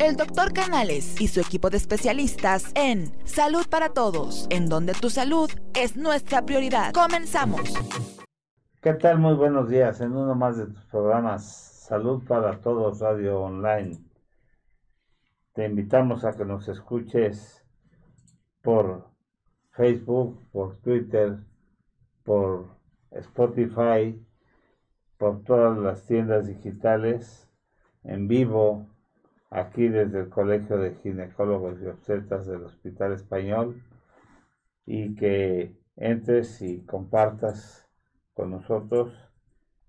el doctor Canales y su equipo de especialistas en Salud para Todos, en donde tu salud es nuestra prioridad. Comenzamos. ¿Qué tal? Muy buenos días en uno más de tus programas Salud para Todos Radio Online. Te invitamos a que nos escuches por Facebook, por Twitter, por Spotify, por todas las tiendas digitales, en vivo, aquí desde el Colegio de Ginecólogos y Obstetras del Hospital Español, y que entres y compartas con nosotros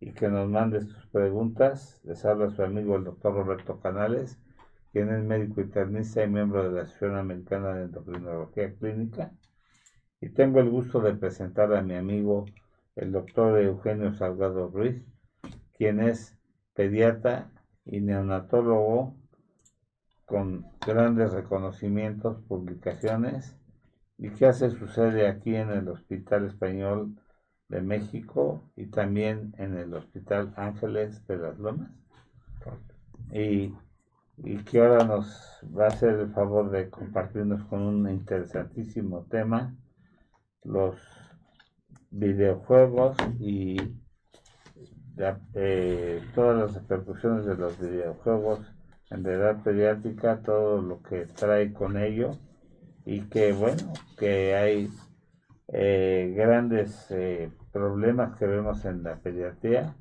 y que nos mandes tus preguntas. Les habla su amigo el doctor Roberto Canales, quien es médico internista y miembro de la Asociación Americana de Endocrinología Clínica. Y tengo el gusto de presentar a mi amigo el doctor Eugenio Salgado Ruiz, quien es pediatra y neonatólogo con grandes reconocimientos, publicaciones y que hace su sede aquí en el Hospital Español de México y también en el Hospital Ángeles de las Lomas. Y, y que ahora nos va a hacer el favor de compartirnos con un interesantísimo tema, los videojuegos y eh, todas las repercusiones de los videojuegos en la edad pediátrica, todo lo que trae con ello y que bueno, que hay eh, grandes eh, problemas que vemos en la pediatría.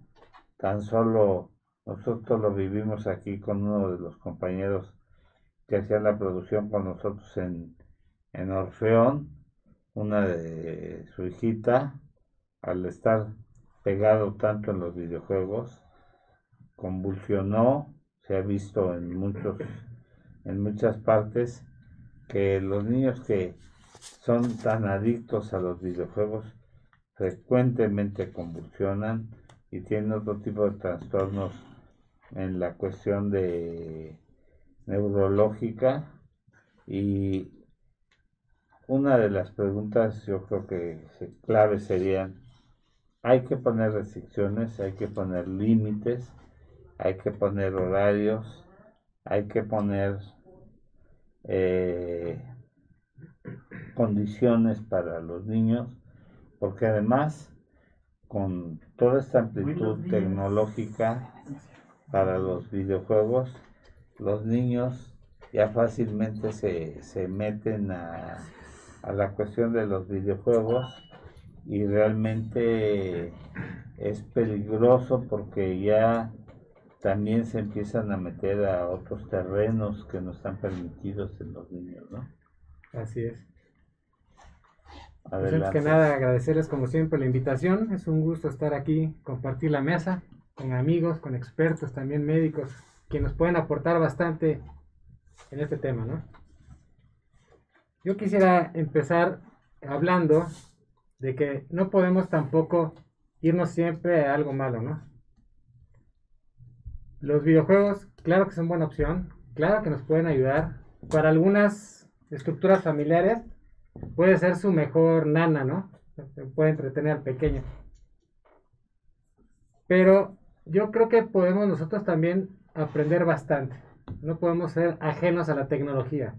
Tan solo nosotros lo vivimos aquí con uno de los compañeros que hacían la producción con nosotros en, en Orfeón, una de su hijita, al estar pegado tanto en los videojuegos, convulsionó, se ha visto en muchos, en muchas partes, que los niños que son tan adictos a los videojuegos frecuentemente convulsionan y tienen otro tipo de trastornos en la cuestión de neurológica. Y una de las preguntas yo creo que clave serían hay que poner restricciones, hay que poner límites, hay que poner horarios, hay que poner eh, condiciones para los niños, porque además con toda esta amplitud tecnológica para los videojuegos, los niños ya fácilmente se, se meten a, a la cuestión de los videojuegos y realmente es peligroso porque ya también se empiezan a meter a otros terrenos que no están permitidos en los niños, ¿no? Así es. Pues antes que nada, agradecerles como siempre la invitación. Es un gusto estar aquí, compartir la mesa con amigos, con expertos, también médicos, que nos pueden aportar bastante en este tema, ¿no? Yo quisiera empezar hablando de que no podemos tampoco irnos siempre a algo malo, ¿no? Los videojuegos, claro que son buena opción, claro que nos pueden ayudar. Para algunas estructuras familiares puede ser su mejor nana, ¿no? Puede entretener al pequeño. Pero yo creo que podemos nosotros también aprender bastante. No podemos ser ajenos a la tecnología.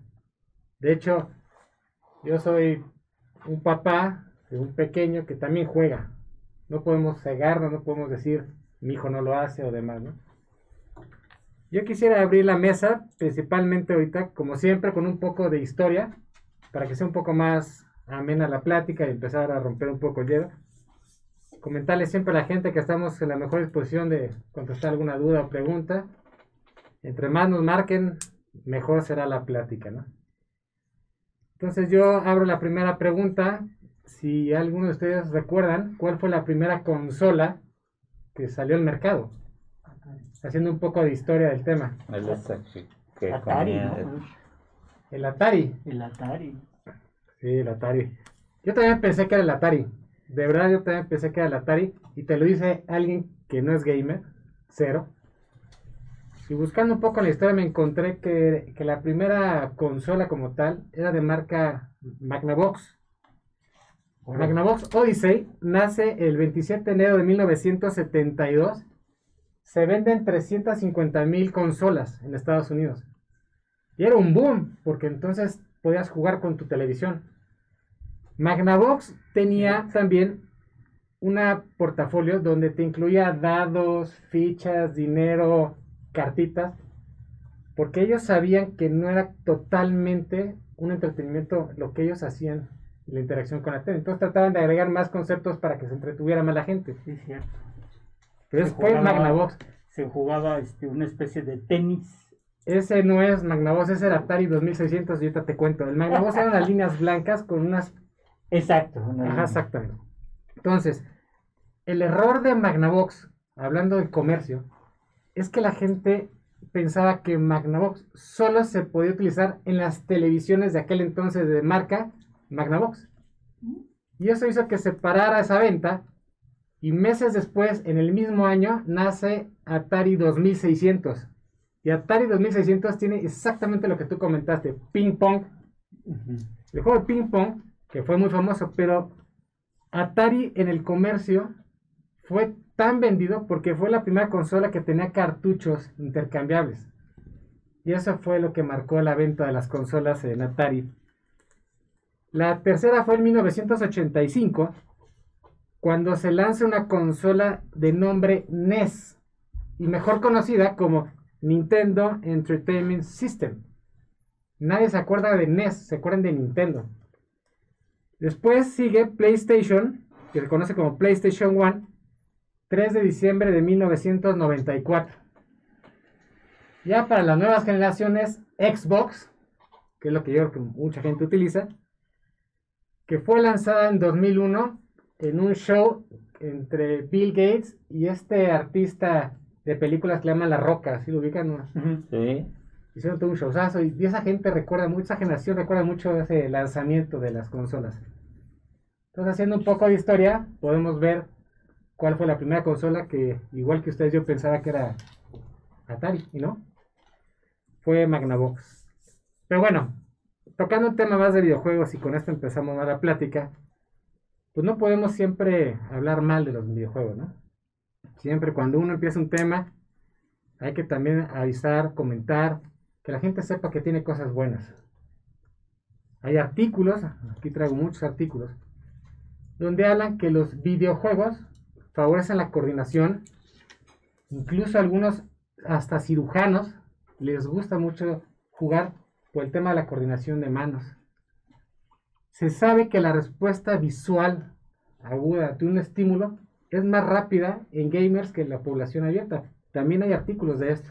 De hecho, yo soy un papá de un pequeño que también juega. No podemos cegarnos, no podemos decir mi hijo no lo hace o demás, ¿no? Yo quisiera abrir la mesa, principalmente ahorita, como siempre, con un poco de historia, para que sea un poco más amena la plática y empezar a romper un poco el hielo. Comentarles siempre a la gente que estamos en la mejor disposición de contestar alguna duda o pregunta. Entre más nos marquen, mejor será la plática, ¿no? Entonces yo abro la primera pregunta si alguno de ustedes recuerdan cuál fue la primera consola que salió al mercado. Haciendo un poco de historia del tema. El Atari, El Atari. El Atari. Sí, el Atari. Yo también pensé que era el Atari. De verdad, yo también pensé que era el Atari. Y te lo dice alguien que no es gamer. Cero. Y buscando un poco la historia me encontré que, que la primera consola como tal era de marca Magnavox. Magnavox Odyssey nace el 27 de enero de 1972. Se venden 350 mil consolas en Estados Unidos. Y era un boom, porque entonces podías jugar con tu televisión. Magnavox tenía también una portafolio donde te incluía dados, fichas, dinero, cartitas, porque ellos sabían que no era totalmente un entretenimiento lo que ellos hacían la interacción con la tele. Entonces trataban de agregar más conceptos para que se entretuviera más la gente. Sí, cierto. Pero Se después jugaba- Magnavox. Se jugaba este, una especie de tenis. Ese no es Magnavox, ese era Atari 2600 y ahorita te cuento. El Magnavox eran las líneas blancas con unas... Exacto. una- Ajá, exactamente. Entonces, el error de Magnavox, hablando del comercio, es que la gente pensaba que Magnavox solo se podía utilizar en las televisiones de aquel entonces de marca Magnavox. Y eso hizo que se parara esa venta y meses después, en el mismo año, nace Atari 2600. Y Atari 2600 tiene exactamente lo que tú comentaste, ping pong. El juego de ping pong, que fue muy famoso, pero Atari en el comercio fue tan vendido porque fue la primera consola que tenía cartuchos intercambiables. Y eso fue lo que marcó la venta de las consolas en Atari. La tercera fue en 1985, cuando se lanza una consola de nombre NES, y mejor conocida como Nintendo Entertainment System. Nadie se acuerda de NES, se acuerdan de Nintendo. Después sigue PlayStation, que se conoce como PlayStation 1, 3 de diciembre de 1994. Ya para las nuevas generaciones, Xbox, que es lo que yo creo que mucha gente utiliza, que fue lanzada en 2001 en un show entre Bill Gates y este artista de películas que le llaman La Roca, así lo ubican. Sí. hicieron todo un showzazo y esa gente recuerda mucho, esa generación recuerda mucho ese lanzamiento de las consolas. Entonces, haciendo un poco de historia, podemos ver cuál fue la primera consola que, igual que ustedes, yo pensaba que era Atari, y no. Fue Magnavox. Pero bueno, tocando un tema más de videojuegos y con esto empezamos más la plática, pues no podemos siempre hablar mal de los videojuegos, ¿no? Siempre cuando uno empieza un tema, hay que también avisar, comentar, que la gente sepa que tiene cosas buenas. Hay artículos, aquí traigo muchos artículos, donde hablan que los videojuegos favorecen la coordinación, incluso algunos hasta cirujanos les gusta mucho jugar por el tema de la coordinación de manos. Se sabe que la respuesta visual aguda de un estímulo es más rápida en gamers que en la población abierta. También hay artículos de esto.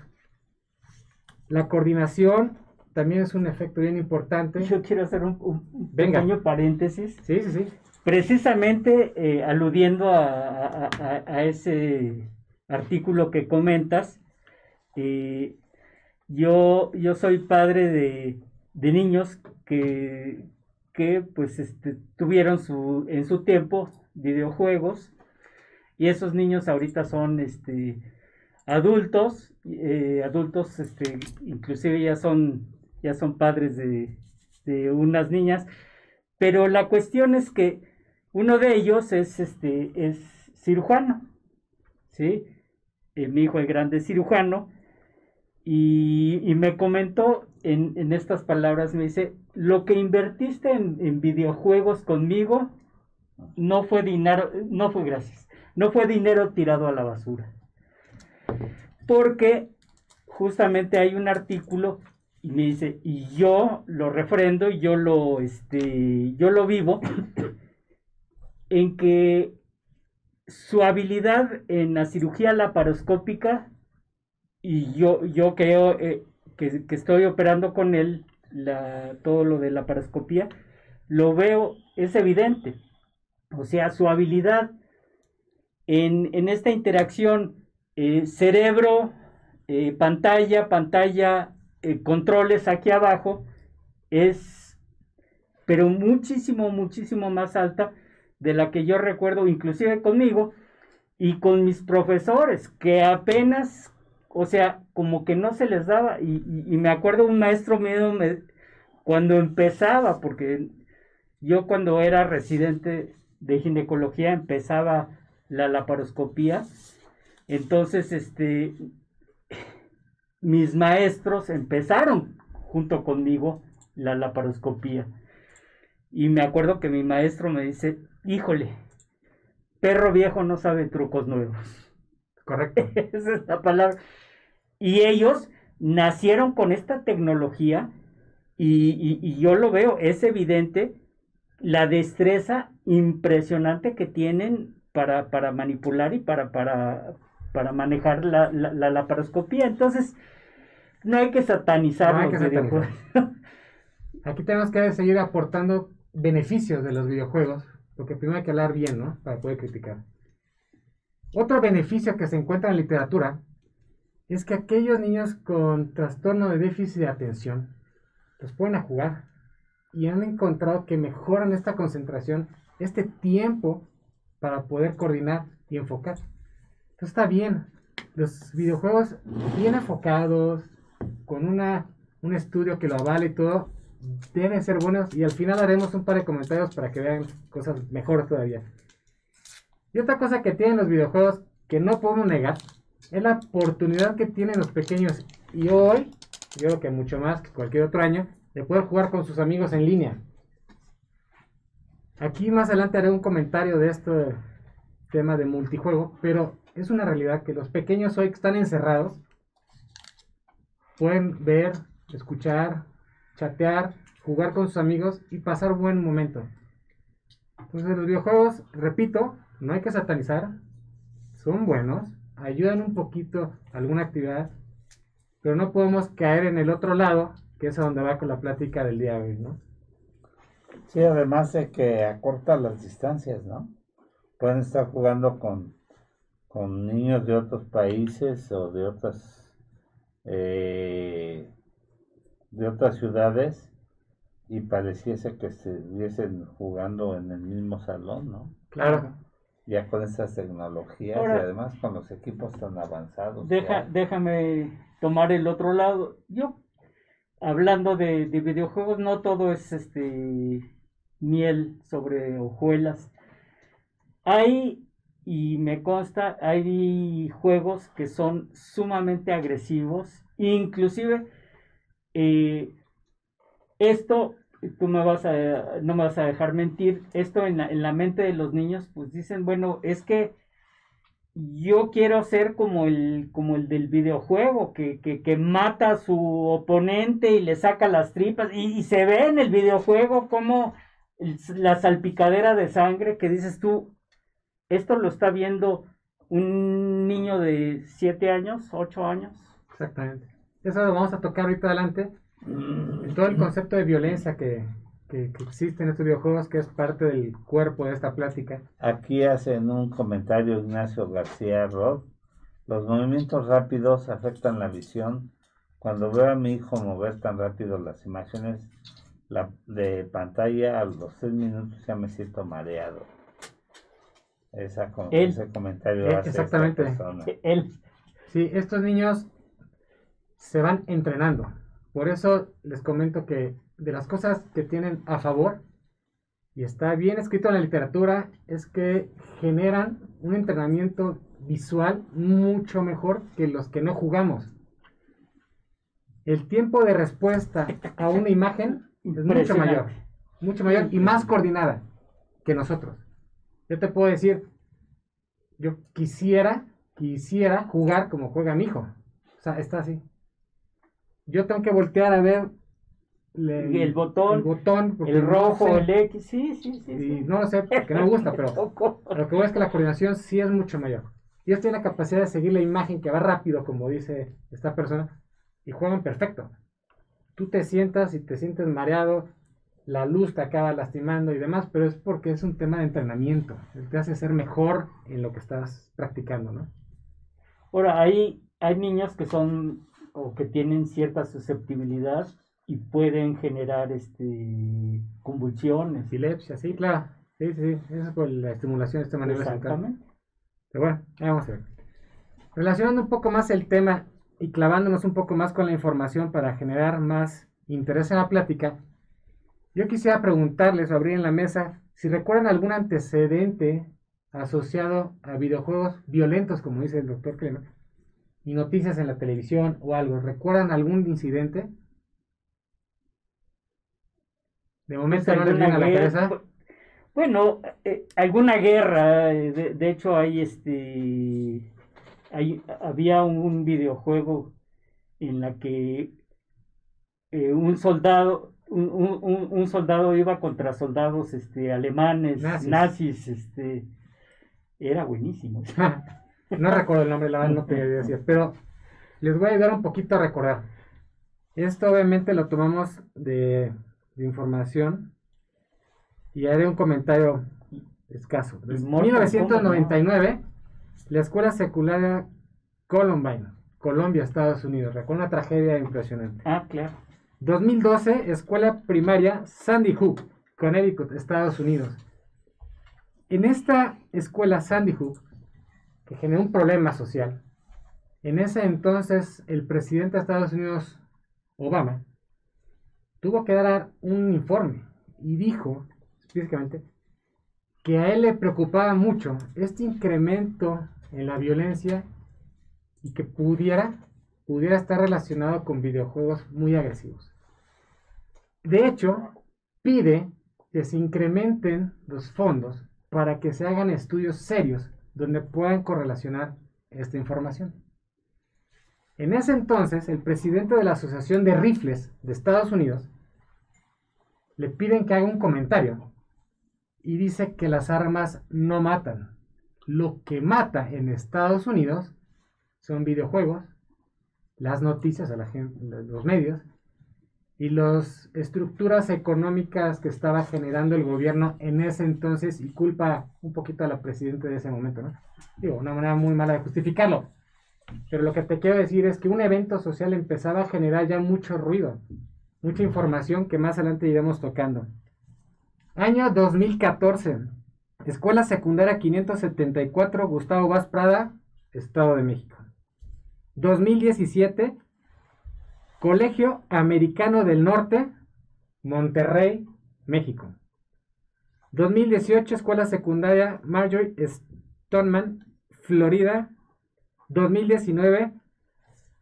La coordinación también es un efecto bien importante. Yo quiero hacer un, un- un Venga. pequeño paréntesis. Sí, sí, sí. Precisamente eh, aludiendo a, a- a- a ese artículo que comentas, eh, yo, yo soy padre de, de niños que, que pues este, tuvieron en su tiempo videojuegos y esos niños ahorita son este, adultos, eh, adultos este, inclusive ya son, ya son padres de, unas niñas, pero la cuestión es que uno de ellos es, este, es cirujano, ¿sí? Eh, mi hijo el grande cirujano, y, me comentó en, estas palabras, me dice, lo que invertiste en, en videojuegos conmigo no fue dinero, no fue gracias, no fue dinero tirado a la basura. Porque justamente hay un artículo y me dice, y yo lo refrendo, yo lo, este, yo lo vivo, en que su habilidad en la cirugía laparoscópica, y yo, yo creo eh, que, que estoy operando con él la, todo lo de la laparoscopía, lo veo, es evidente. O sea, su habilidad en, en esta interacción eh, cerebro, eh, pantalla, pantalla, controles aquí abajo, es, pero muchísimo, muchísimo más alta de la que yo recuerdo, inclusive conmigo y con mis profesores, que apenas, o sea, como que no se les daba, y, y- y me acuerdo un maestro mío me- cuando empezaba, porque yo cuando era residente de ginecología empezaba la laparoscopía, entonces este mis maestros empezaron junto conmigo la laparoscopía. Y me acuerdo que mi maestro me dice, híjole, perro viejo no sabe trucos nuevos. Correcto. Esa es la palabra. Y ellos nacieron con esta tecnología y, y- y yo lo veo, es evidente la destreza impresionante que tienen para, para manipular y para, para, para manejar la, la, la laparoscopía. Entonces, no hay que satanizar No hay los que videojuegos. Aquí tenemos que seguir aportando beneficios de los videojuegos, porque primero hay que hablar bien, ¿no? Para poder criticar. Otro beneficio que se encuentra en la literatura es que aquellos niños con trastorno de déficit de atención los pueden jugar y han encontrado que mejoran esta concentración, este tiempo para poder coordinar y enfocar. Entonces está bien. Los videojuegos bien enfocados, con una, un estudio que lo avale y todo, deben ser buenos y al final haremos un par de comentarios para que vean cosas mejores todavía. Y otra cosa que tienen los videojuegos que no podemos negar es la oportunidad que tienen los pequeños y hoy, yo creo que mucho más que cualquier otro año, de poder jugar con sus amigos en línea. Aquí más adelante haré un comentario de este tema de multijuego, pero es una realidad que los pequeños hoy que están encerrados pueden ver, escuchar, chatear, jugar con sus amigos y pasar buen momento. Entonces los videojuegos, repito, no hay que satanizar, son buenos, ayudan un poquito a alguna actividad, pero no podemos caer en el otro lado, que es a donde va con la plática del día de hoy, ¿no? Sí, además de que acorta las distancias, ¿no? Pueden estar jugando con, con niños de otros países o de otras eh, de otras ciudades y pareciese que estuviesen jugando en el mismo salón, ¿no? Claro. Ya con estas tecnologías Ahora- y además con los equipos tan avanzados. Deja, déjame tomar el otro lado. Yo, hablando de, de videojuegos, no todo es este miel sobre hojuelas. Hay, y me consta, hay juegos que son sumamente agresivos. Inclusive, eh, esto, tú me vas a, no me vas a dejar mentir, esto en la, en la mente de los niños, pues dicen, bueno, es que yo quiero ser como el, como el del videojuego, que, que, que mata a su oponente y le saca las tripas. Y, y se ve en el videojuego como la salpicadera de sangre que dices tú, esto lo está viendo un niño de 7 años, 8 años. Exactamente. Eso lo vamos a tocar ahorita adelante. En todo el concepto de violencia que, que- que existe en estos videojuegos, que es parte del cuerpo de esta plática. Aquí hacen un comentario Ignacio García Rod. Los movimientos rápidos afectan la visión. Cuando veo a mi hijo mover tan rápido las imágenes la- de pantalla, a los tres minutos ya me siento mareado. Esa, Él. ese comentario hace esta exactamente. persona. Él, Sí, estos niños se van entrenando. Por eso les comento que de las cosas que tienen a favor, y está bien escrito en la literatura, es que generan un entrenamiento visual mucho mejor que los que no jugamos. El tiempo de respuesta a una imagen es mucho mayor, mucho mayor y más coordinada que nosotros. Yo te puedo decir, yo quisiera, quisiera jugar como juega mi hijo. O sea, está así. Yo tengo que voltear a ver El botón, el botón, no rojo, sé. el X, sí, sí, sí. Y sí. no lo sé, porque no me gusta, pero lo que voy es que la coordinación sí es mucho mayor. Y ellos tienen la capacidad de seguir la imagen que va rápido, como dice esta persona, y juegan perfecto. Tú te sientas y te sientes mareado, la luz te acaba lastimando y demás, pero es porque es un tema de entrenamiento. Te hace ser mejor en lo que estás practicando, ¿no? Ahora, hay, hay niños que son o que tienen cierta susceptibilidad y pueden generar este convulsiones. Epilepsia, sí, claro. Sí, sí, sí. Eso es por la estimulación de este manera. Exactamente. Pero bueno, vamos a ver. Relacionando un poco más el tema y clavándonos un poco más con la información para generar más interés en la plática, yo quisiera preguntarles o abrir en la mesa si recuerdan algún antecedente asociado a videojuegos violentos, como dice el doctor Clema, y noticias en la televisión o algo. ¿Recuerdan algún incidente? De momento pues, no les viene a la cabeza. Bueno, eh, alguna guerra, eh, de, de hecho hay este, hay, había un videojuego en la que eh, un soldado, un- un soldado iba contra soldados este, alemanes, Nazis. nazis, este, era buenísimo. no recuerdo el nombre, la verdad no te decía, pero les voy a ayudar un poquito a recordar. Esto obviamente lo tomamos de, de información y haré un comentario escaso. En Mortal 1999, la escuela secundaria Columbine, Colombia, Estados Unidos, recuerda una tragedia impresionante. Ah, claro. 2012, escuela primaria Sandy Hook, Connecticut, Estados Unidos. En esta escuela Sandy Hook, que generó un problema social, en ese entonces el presidente de Estados Unidos, Obama, tuvo que dar un informe y dijo específicamente que a él le preocupaba mucho este incremento en la violencia y que pudiera, pudiera estar relacionado con videojuegos muy agresivos. De hecho, pide que se incrementen los fondos para que se hagan estudios serios donde puedan correlacionar esta información. En ese entonces, el presidente de la Asociación de Rifles de Estados Unidos le piden que haga un comentario y dice que las armas no matan. Lo que mata en Estados Unidos son videojuegos, las noticias a la gente, los medios y las estructuras económicas que estaba generando el gobierno en ese entonces y culpa un poquito a la presidenta de ese momento, ¿no? Digo, una manera muy mala de justificarlo. Pero lo que te quiero decir es que un evento social empezaba a generar ya mucho ruido, mucha información que más adelante iremos tocando. Año 2014. Escuela Secundaria 574, Gustavo Vaz Prada, Estado de México. 2017, Colegio Americano del Norte, Monterrey, México. 2018, Escuela Secundaria Marjorie Stoneman, Florida. 2019,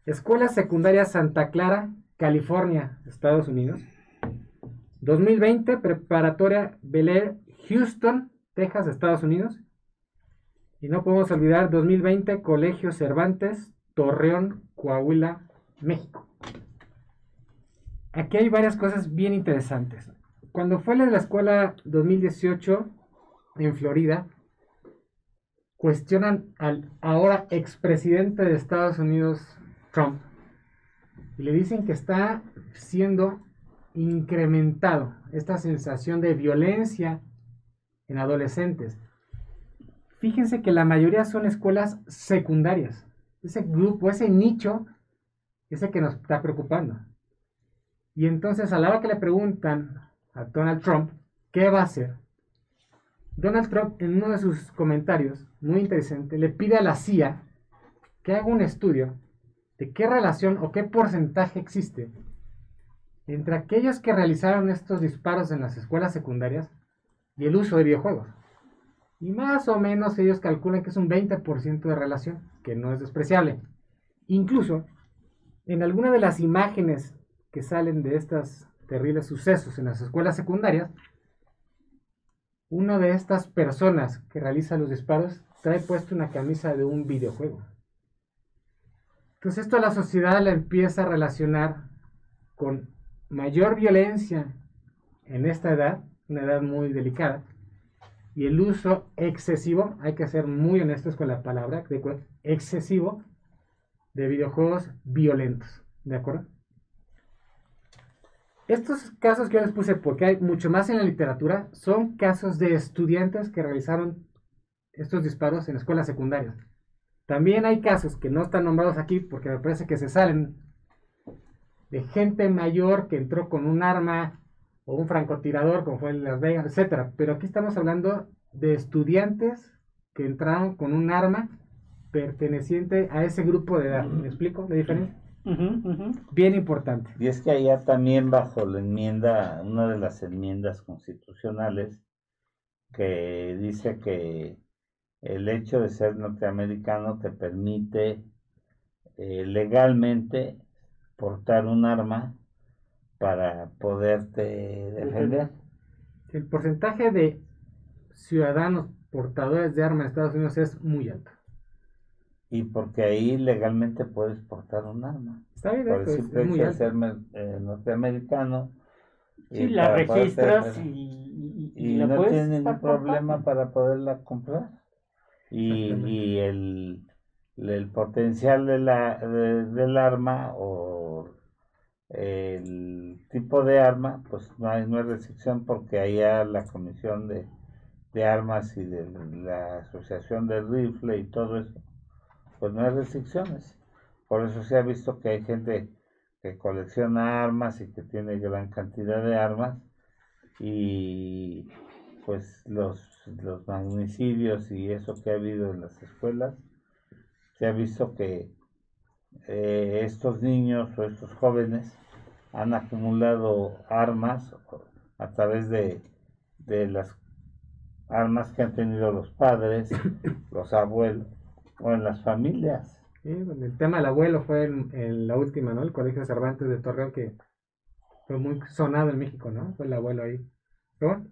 Escuela Secundaria Santa Clara, California, Estados Unidos. 2020, Preparatoria Bel Air, Houston, Texas, Estados Unidos. Y no podemos olvidar 2020, Colegio Cervantes, Torreón, Coahuila, México. Aquí hay varias cosas bien interesantes. Cuando fue la la escuela 2018 en Florida, cuestionan al ahora expresidente de Estados Unidos, Trump, y le dicen que está siendo incrementado esta sensación de violencia en adolescentes. Fíjense que la mayoría son escuelas secundarias. Ese grupo, ese nicho, ese que nos está preocupando. Y entonces a la hora que le preguntan a Donald Trump qué va a hacer, Donald Trump en uno de sus comentarios, muy interesante, le pide a la CIA que haga un estudio de qué relación o qué porcentaje existe entre aquellos que realizaron estos disparos en las escuelas secundarias y el uso de videojuegos. Y más o menos ellos calculan que es un 20% de relación, que no es despreciable. Incluso, en alguna de las imágenes que salen de estos terribles sucesos en las escuelas secundarias, una de estas personas que realiza los disparos trae puesto una camisa de un videojuego. Entonces esto la sociedad la empieza a relacionar con mayor violencia en esta edad, una edad muy delicada, y el uso excesivo, hay que ser muy honestos con la palabra, de excesivo de videojuegos violentos, ¿de acuerdo? Estos casos que yo les puse, porque hay mucho más en la literatura, son casos de estudiantes que realizaron estos disparos en escuelas secundarias. También hay casos que no están nombrados aquí porque me parece que se salen de gente mayor que entró con un arma o un francotirador, como fue en Las Vegas, etcétera. Pero aquí estamos hablando de estudiantes que entraron con un arma perteneciente a ese grupo de edad. ¿Me explico la diferencia? Bien importante. Y es que allá también bajo la enmienda, una de las enmiendas constitucionales, que dice que el hecho de ser norteamericano te permite eh, legalmente portar un arma para poderte defender. El porcentaje de ciudadanos portadores de armas en Estados Unidos es muy alto. Y porque ahí legalmente puedes portar un arma. Está bien, Por el pues, simple hecho de ser eh, norteamericano. Sí, y la poder registras y, y- y y la no puedes tiene ningún problema para poderla comprar. Y, y el, el potencial de la, de- del arma o el tipo de arma, pues no hay, no hay restricción porque allá la Comisión de, de Armas y de la Asociación del Rifle y todo eso, pues no hay restricciones. Por eso se ha visto que hay gente que colecciona armas y que tiene gran cantidad de armas y pues los, los magnicidios y eso que ha habido en las escuelas, se ha visto que eh, estos niños o estos jóvenes han acumulado armas a través de, de las armas que han tenido los padres, los abuelos o en las familias. Sí, bueno, el tema del abuelo fue en, en la última, ¿no? El Colegio Cervantes de Torreón que fue muy sonado en México, ¿no? Fue el abuelo ahí. Pero bueno,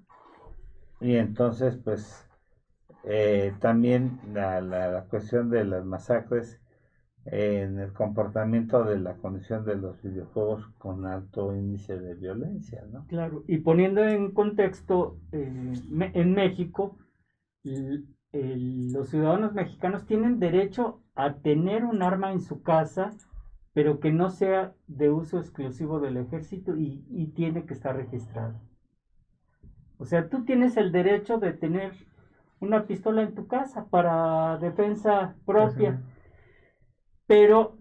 Y entonces, pues, eh, también la, la, la cuestión de las masacres en el comportamiento de la condición de los videojuegos con alto índice de violencia, ¿no? Claro, y poniendo en contexto, eh, en México, el- los ciudadanos mexicanos tienen derecho a tener un arma en su casa, pero que no sea de uso exclusivo del ejército y, y tiene que estar registrado. O sea, tú tienes el derecho de tener una pistola en tu casa para defensa propia, pero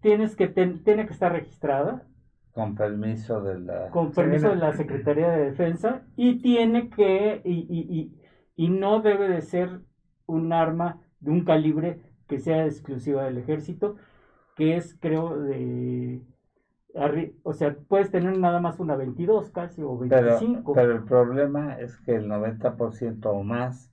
tienes que ten- tiene que estar registrada. Con permiso de la... con permiso de la Secretaría de Defensa y tiene que y, y, y, no debe de ser un arma de un calibre que sea exclusiva del ejército que es creo de o sea puedes tener nada más una 22 casi o Pero, 25 pero el problema es que el 90% o más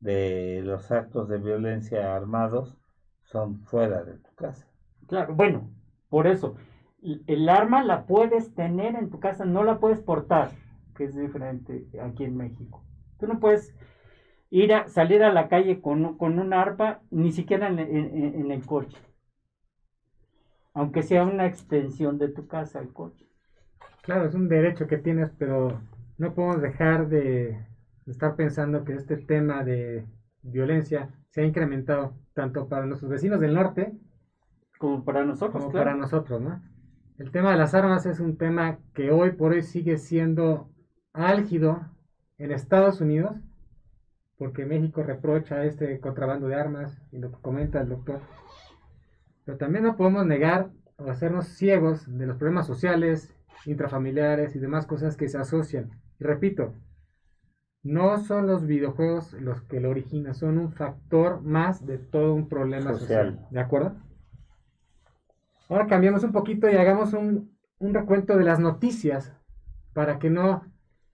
de los actos de violencia armados son fuera de tu casa. Claro, bueno, por eso, el arma la puedes tener en tu casa, no la puedes portar, que es diferente aquí en México. Tú no puedes ir a salir a la calle con, un- con un arpa, ni siquiera en, en- en el coche. Aunque sea una extensión de tu casa el coche. Claro, es un derecho que tienes, pero no podemos dejar de estar pensando que este tema de violencia se ha incrementado tanto para nuestros vecinos del norte Como para nosotros, como claro. para nosotros, ¿no? El tema de las armas es un tema que hoy por hoy sigue siendo álgido en Estados Unidos, porque México reprocha este contrabando de armas y lo que comenta el doctor. Pero también no podemos negar o hacernos ciegos de los problemas sociales, intrafamiliares y demás cosas que se asocian. Y repito, no son los videojuegos los que lo originan, son un factor más de todo un problema social. Social. ¿De acuerdo? Ahora cambiamos un poquito y hagamos un, un recuento de las noticias para que no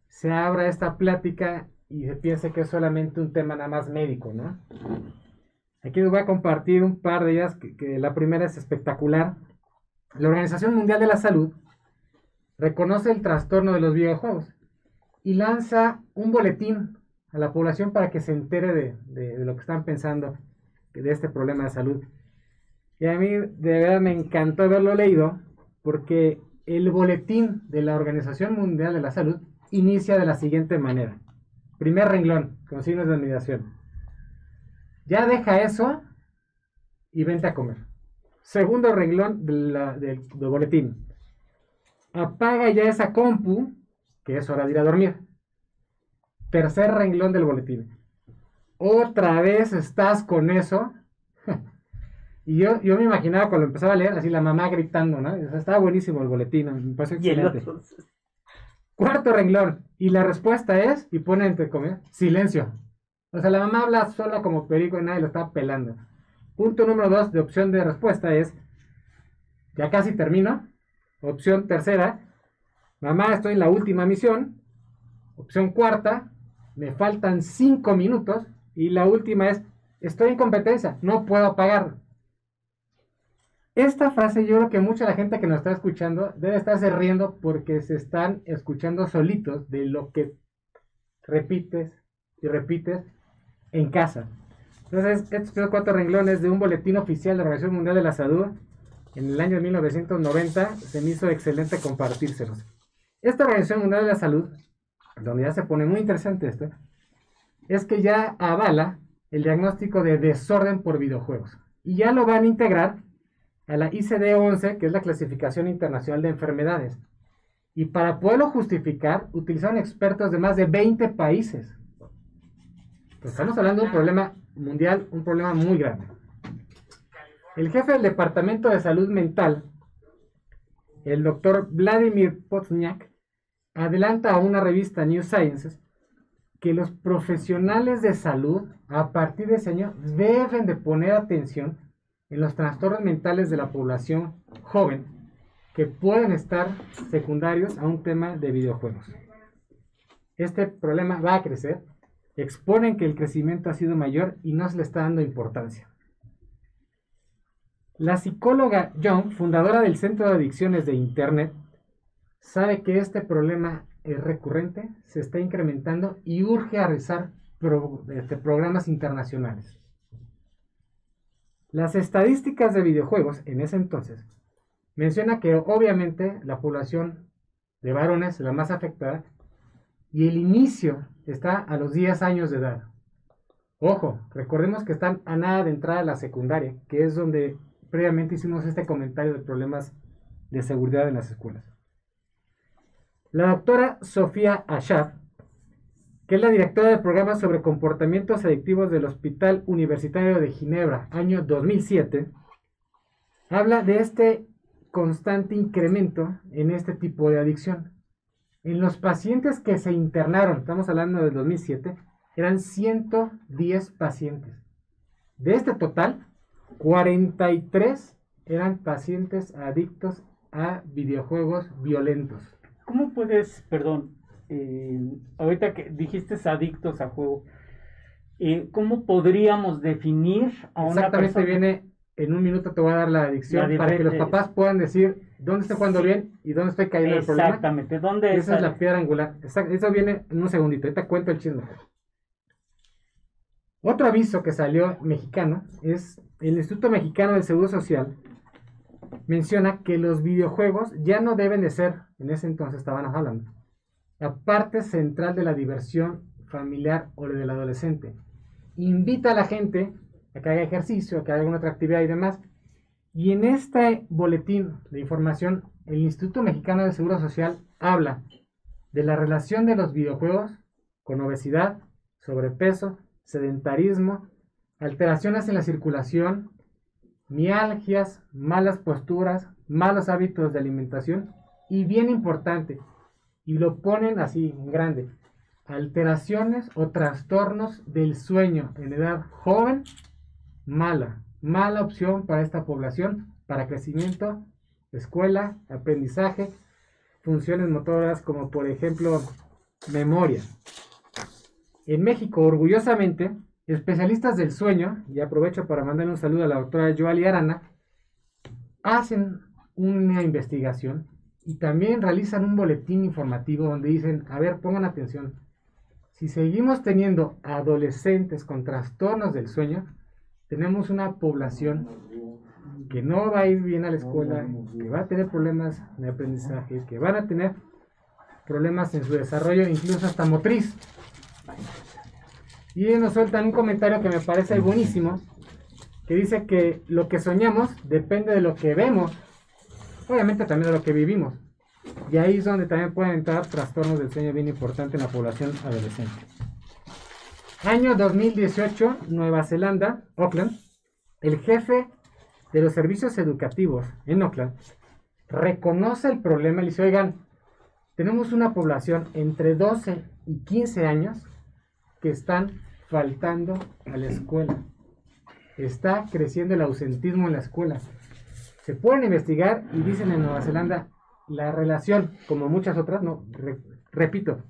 se abra esta plática y se piense que es solamente un tema nada más médico, ¿no? Aquí les voy a compartir un par de ellas, que, la primera es espectacular. La Organización Mundial de la Salud reconoce el trastorno de los videojuegos y lanza un boletín a la población para que se entere de, de- de lo que están pensando de este problema de salud. Y a mí de verdad me encantó haberlo leído porque el boletín de la Organización Mundial de la Salud inicia de la siguiente manera. Primer renglón, con signos de admiración. Ya deja eso y vente a comer. Segundo renglón de la- del, del boletín. Apaga ya esa compu, que es hora de ir a dormir. Tercer renglón del boletín. Otra vez estás con eso. Y yo, yo me imaginaba cuando empezaba a leer, así la mamá gritando, ¿no? O sea, estaba buenísimo el boletín, me el excelente. Cuarto renglón. Y la respuesta es, y pone entre comillas, silencio. O sea, la mamá habla sola como perico y nadie lo está pelando. Punto número dos de opción de respuesta es, ya casi termino. Opción tercera, mamá, estoy en la última misión. Opción cuarta, me faltan cinco minutos. Y la última es, estoy en competencia, no puedo apagar. Esta frase yo creo que mucha la gente que nos está escuchando debe estarse riendo porque se están escuchando solitos de lo que repites y repites en casa. Entonces, estos cuatro renglones de un boletín oficial de la Organización Mundial de la Salud en el año 1990 se me hizo excelente compartírselos. Esta Organización Mundial de la Salud, donde ya se pone muy interesante esto, es que ya avala el diagnóstico de desorden por videojuegos y ya lo van a integrar a la ICD-11, que es la clasificación internacional de enfermedades. Y para poderlo justificar, utilizaron expertos de más de 20 países. Pues estamos hablando de un problema mundial, un problema muy grande. El jefe del Departamento de Salud Mental, el doctor Vladimir Potsniak, adelanta a una revista New Sciences que los profesionales de salud a partir de ese año deben de poner atención en los trastornos mentales de la población joven que pueden estar secundarios a un tema de videojuegos. Este problema va a crecer, exponen que el crecimiento ha sido mayor y no se le está dando importancia. La psicóloga Young, fundadora del Centro de Adicciones de Internet, sabe que este problema es recurrente, se está incrementando y urge a realizar este, programas internacionales. Las estadísticas de videojuegos en ese entonces menciona que obviamente la población de varones es la más afectada y el inicio está a los 10 años de edad. Ojo, recordemos que están a nada de entrada a la secundaria, que es donde previamente hicimos este comentario de problemas de seguridad en las escuelas. La doctora Sofía Ashar, que es la directora del programa sobre comportamientos adictivos del Hospital Universitario de Ginebra, año 2007, habla de este constante incremento en este tipo de adicción. En los pacientes que se internaron, estamos hablando del 2007, eran 110 pacientes. De este total, 43 eran pacientes adictos a videojuegos violentos. ¿Cómo puedes, perdón, eh, ahorita que dijiste adictos a juego, eh, ¿cómo podríamos definir a una Exactamente viene, en un minuto te voy a dar la adicción para que los papás puedan decir dónde estoy jugando bien y dónde estoy cayendo el problema. Exactamente, ¿dónde Esa es la piedra angular. eso viene en un segundito, ahorita cuento el chisme. Otro aviso que salió mexicano es el Instituto Mexicano del Seguro Social menciona que los videojuegos ya no deben de ser, en ese entonces estaban hablando, la parte central de la diversión familiar o del adolescente. Invita a la gente a que haga ejercicio, a que haga alguna otra actividad y demás. Y en este boletín de información, el Instituto Mexicano de Seguro Social habla de la relación de los videojuegos con obesidad, sobrepeso, sedentarismo, alteraciones en la circulación, mialgias, malas posturas, malos hábitos de alimentación y bien importante, y lo ponen así en grande, alteraciones o trastornos del sueño en edad joven, mala, mala opción para esta población, para crecimiento, escuela, aprendizaje, funciones motoras como por ejemplo memoria. En México, orgullosamente, especialistas del sueño, y aprovecho para mandar un saludo a la doctora Joali Arana, hacen una investigación y también realizan un boletín informativo donde dicen, a ver, pongan atención, si seguimos teniendo adolescentes con trastornos del sueño, tenemos una población que no va a ir bien a la escuela, que va a tener problemas de aprendizaje, que van a tener problemas en su desarrollo, incluso hasta motriz. Y nos sueltan un comentario que me parece buenísimo, que dice que lo que soñamos depende de lo que vemos, obviamente también de lo que vivimos. Y ahí es donde también pueden entrar trastornos del sueño bien importante en la población adolescente. Año 2018, Nueva Zelanda, Auckland, el jefe de los servicios educativos en Auckland reconoce el problema y dice, oigan, tenemos una población entre 12 y 15 años que están faltando a la escuela. Está creciendo el ausentismo en la escuela. Se pueden investigar y dicen en Nueva Zelanda la relación, como muchas otras, no, repito,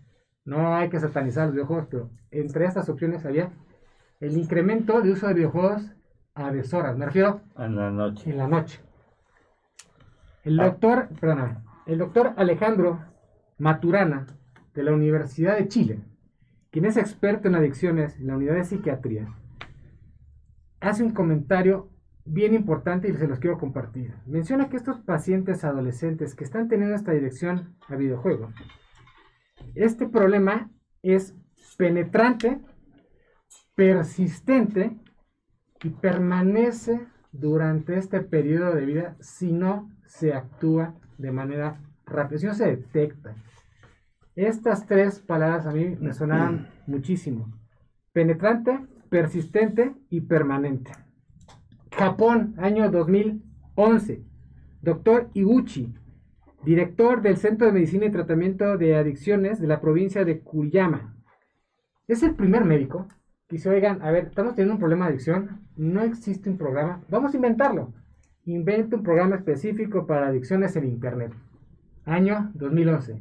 no hay que satanizar los videojuegos, pero entre estas opciones había el incremento de uso de videojuegos a deshoras, me refiero en la noche. En la noche. El Ah. doctor, perdóname, el doctor Alejandro Maturana de la Universidad de Chile, quien es experto en adicciones en la unidad de psiquiatría, hace un comentario bien importante y se los quiero compartir. Menciona que estos pacientes adolescentes que están teniendo esta dirección a videojuegos, este problema es penetrante, persistente y permanece durante este periodo de vida si no se actúa de manera rápida, si no se detecta. Estas tres palabras a mí me sonaban muchísimo. Penetrante, persistente y permanente. Japón, año 2011. Doctor Iguchi, director del Centro de Medicina y Tratamiento de Adicciones de la provincia de Kuyama. Es el primer médico que dice, oigan, a ver, estamos teniendo un problema de adicción, no existe un programa, vamos a inventarlo. Inventa un programa específico para adicciones en Internet. Año 2011.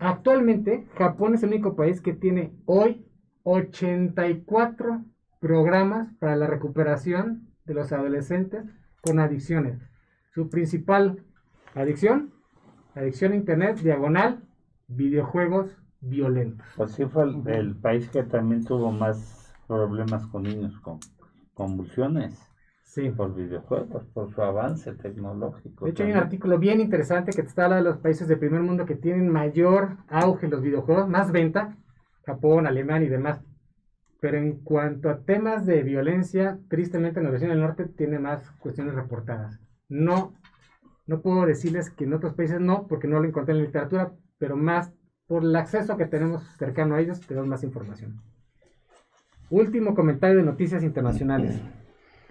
Actualmente, Japón es el único país que tiene hoy 84 programas para la recuperación de los adolescentes con adicciones. Su principal adicción, adicción a Internet, diagonal, videojuegos violentos. Pues sí fue el, el país que también tuvo más problemas con niños con convulsiones Sí. por videojuegos, por su avance tecnológico. De hecho, hay un artículo bien interesante que te está hablando de los países del primer mundo que tienen mayor auge en los videojuegos, más venta, Japón, Alemania y demás. Pero en cuanto a temas de violencia, tristemente en la región del norte tiene más cuestiones reportadas. No, no puedo decirles que en otros países no, porque no lo encontré en la literatura, pero más por el acceso que tenemos cercano a ellos, tenemos más información. Último comentario de noticias internacionales.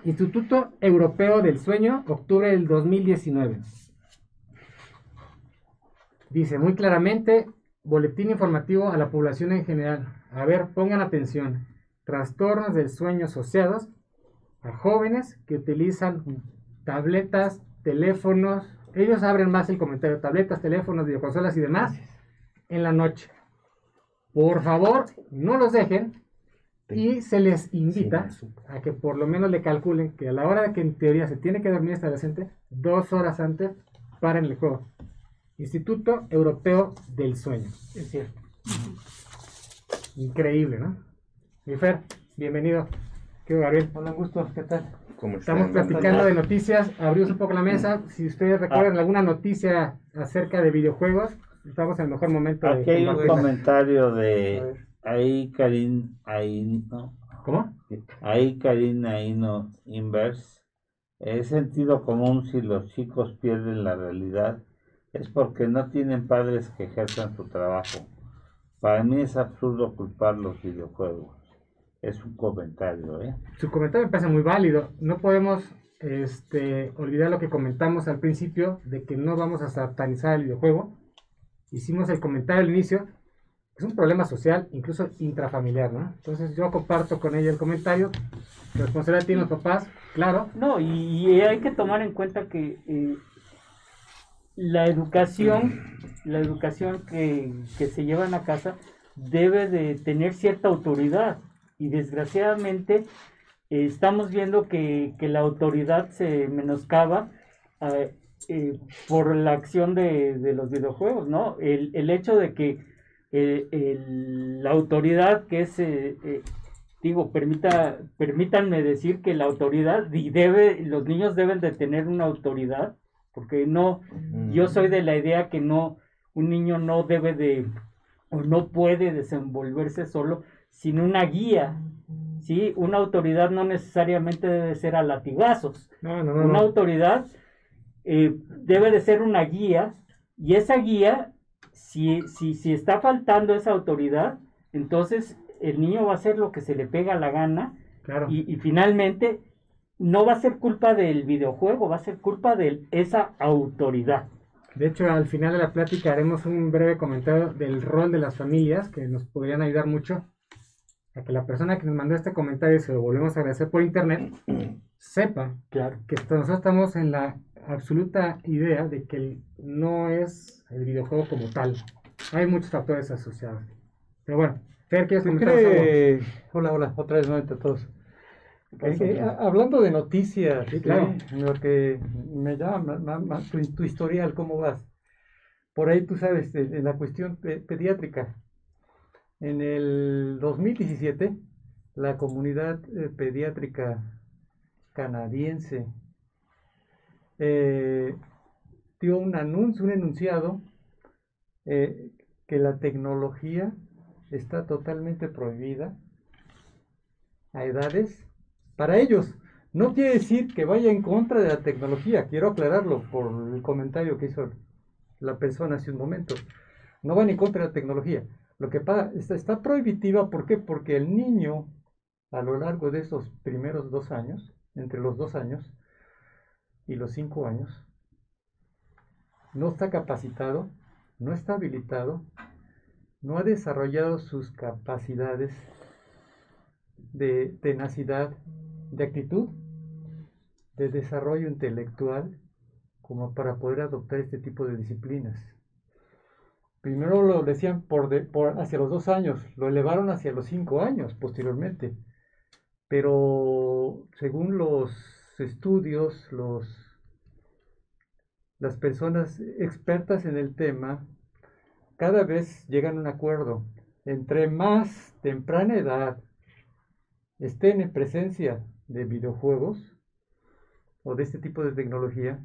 Instituto Europeo del Sueño, octubre del 2019. Dice muy claramente, boletín informativo a la población en general. A ver, pongan atención. Trastornos del sueño asociados a jóvenes que utilizan tabletas, teléfonos. Ellos abren más el comentario, tabletas, teléfonos, videoconsolas y demás en la noche. Por favor, no los dejen y se les invita a que por lo menos le calculen que a la hora de que en teoría se tiene que dormir este adolescente, dos horas antes, paren el juego. Instituto Europeo del Sueño. Es cierto. Increíble, ¿no? Mi Fer, bienvenido. ¿Qué Gabriel? Hola, gusto, ¿qué tal? ¿Cómo Estamos están? platicando de noticias, abrimos un poco la mesa. Si ustedes recuerdan alguna noticia acerca de videojuegos, estamos en el mejor momento de Aquí hay un comentario de ahí Karin Aino, ¿Cómo? ahí Karin Aino Inverse. Es sentido común si los chicos pierden la realidad es porque no tienen padres que ejerzan su trabajo. Para mí es absurdo culpar los videojuegos. Es un comentario, ¿eh? Su comentario me parece muy válido. No podemos este, olvidar lo que comentamos al principio de que no vamos a satanizar el videojuego. Hicimos el comentario al inicio. Es un problema social, incluso intrafamiliar, ¿no? Entonces yo comparto con ella el comentario. Responsabilidad tiene los papás, claro. No, y, y hay que tomar en cuenta que eh, la educación, la educación que, que se lleva en la casa debe de tener cierta autoridad. Y desgraciadamente eh, estamos viendo que, que la autoridad se menoscaba eh, eh, por la acción de, de los videojuegos, ¿no? El, el hecho de que eh, el- la autoridad que es digo, permita, permítanme decir que la autoridad y debe, los niños deben de tener una autoridad, porque no, yo soy de la idea que no, un niño no debe de, o no puede desenvolverse solo sin una guía, ¿sí? Una autoridad no necesariamente debe ser a latigazos, No, no, no. una autoridad eh, debe de ser una guía y esa guía, si, si, si está faltando esa autoridad, entonces el niño va a hacer lo que se le pega la gana Claro. y, y finalmente no va a ser culpa del videojuego, va a ser culpa de esa autoridad. De hecho, al final de la plática haremos un breve comentario del rol de las familias que nos podrían ayudar mucho a que la persona que nos mandó este comentario, se lo volvemos a agradecer por internet, sepa Claro. que nosotros estamos en la absoluta idea de que no es el videojuego como tal. Hay muchos factores asociados. Pero bueno, Fer, ¿quieres ¿Qué comentar algo? cree? Hola, hola, otra vez nuevamente a todos. Eh, eh, hablando de noticias, Sí, claro. lo que me llama ma- ma- tu, tu historial, ¿cómo vas? Por ahí tú sabes, de- en la cuestión pe- pediátrica, en el 2017, la comunidad eh, pediátrica canadiense eh, dio un anuncio, un enunciado, eh, que la tecnología está totalmente prohibida a edades para ellos. No quiere decir que vaya en contra de la tecnología, quiero aclararlo por el comentario que hizo la persona hace un momento. No van en contra de la tecnología. Lo que pasa, está, está prohibitiva, ¿por qué? Porque el niño, a lo largo de esos primeros dos años, entre los dos años y los cinco años, no está capacitado, no está habilitado, no ha desarrollado sus capacidades de tenacidad, de actitud, de desarrollo intelectual, como para poder adoptar este tipo de disciplinas. Primero lo decían por, de- por hacia los dos años, lo elevaron hacia los cinco años posteriormente, pero según los estudios, los las personas expertas en el tema cada vez llegan a un acuerdo. Entre más temprana edad estén en presencia de videojuegos o de este tipo de tecnología,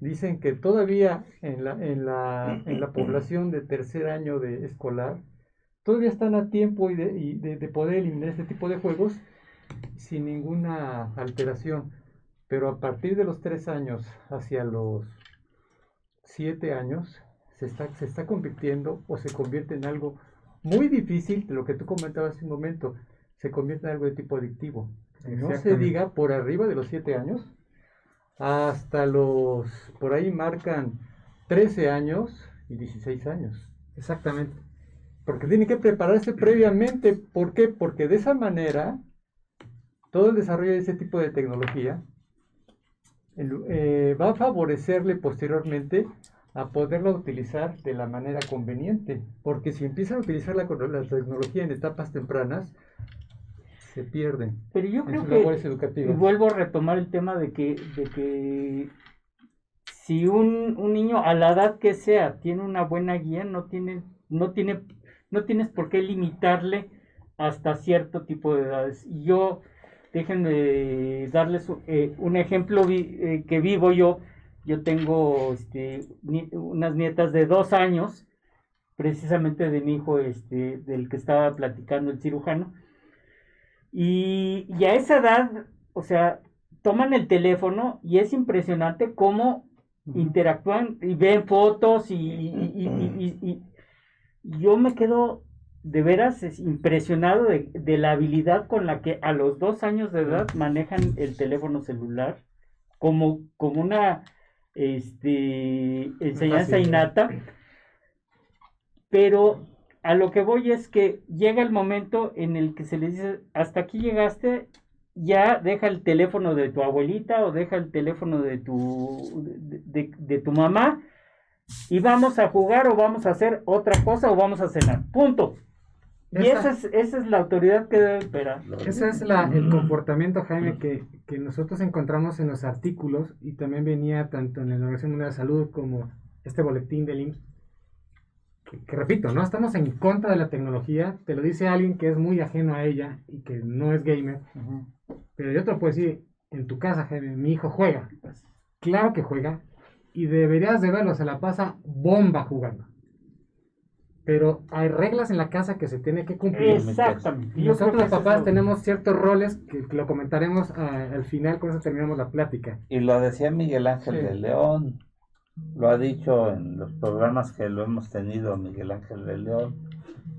dicen que todavía en la, en la, en la población de tercer año de escolar, todavía están a tiempo y de, y de- de poder eliminar este tipo de juegos sin ninguna alteración. Pero a partir de los tres años hacia los siete años, se está, se está convirtiendo o se convierte en algo muy difícil, lo que tú comentabas hace un momento, se convierte en algo de tipo adictivo. No se diga por arriba de los siete años, hasta los, por ahí marcan 13 años y 16 años. Exactamente. Porque tiene que prepararse previamente. ¿Por qué? Porque de esa manera, todo el desarrollo de ese tipo de tecnología el- eh, va a favorecerle posteriormente a poderla utilizar de la manera conveniente. Porque si empiezan a utilizar la, la tecnología en etapas tempranas, se pierden Pero yo en creo que y vuelvo a retomar el tema de que, de que si un, un niño a la edad que sea tiene una buena guía, no tiene, no tiene, no tienes por qué limitarle hasta cierto tipo de edades. Y Yo, déjenme darles eh, un ejemplo vi- eh, que vivo yo. Yo tengo este, ni- unas nietas de dos años, precisamente de mi hijo, este, del que estaba platicando el cirujano. Y, y a esa edad, o sea, toman el teléfono y es impresionante cómo interactúan y ven fotos y, y- y- y- y- y yo me quedo de veras es impresionado de, de la habilidad con la que a los dos años de edad manejan el teléfono celular como, como una este, enseñanza innata. Pero a lo que voy es que llega el momento en el que se les dice, hasta aquí llegaste, ya deja el teléfono de tu abuelita o deja el teléfono de tu, de, de- de tu mamá y vamos a jugar o vamos a hacer otra cosa o vamos a cenar. Punto. Y Esa- esa es, esa es la autoridad que debe esperar. Ese es la- el comportamiento, Jaime, que, que nosotros encontramos en los artículos y también venía tanto en la Organización Mundial de la Salud como este boletín del IMSS. Que, que repito, no estamos en contra de la tecnología, te lo dice alguien que es muy ajeno a ella y que no es gamer, pero yo te lo puedo decir, en tu casa, Jaime, mi hijo juega. Claro que juega y deberías de verlo, se la pasa bomba jugando. Pero hay reglas en la casa que se tiene que cumplir. Exactamente. Y nosotros los papás tenemos ciertos roles que, que lo comentaremos ah, al final, con eso terminamos la plática. Y lo decía Miguel Ángel Sí. de León, lo ha dicho en los programas que lo hemos tenido Miguel Ángel de León,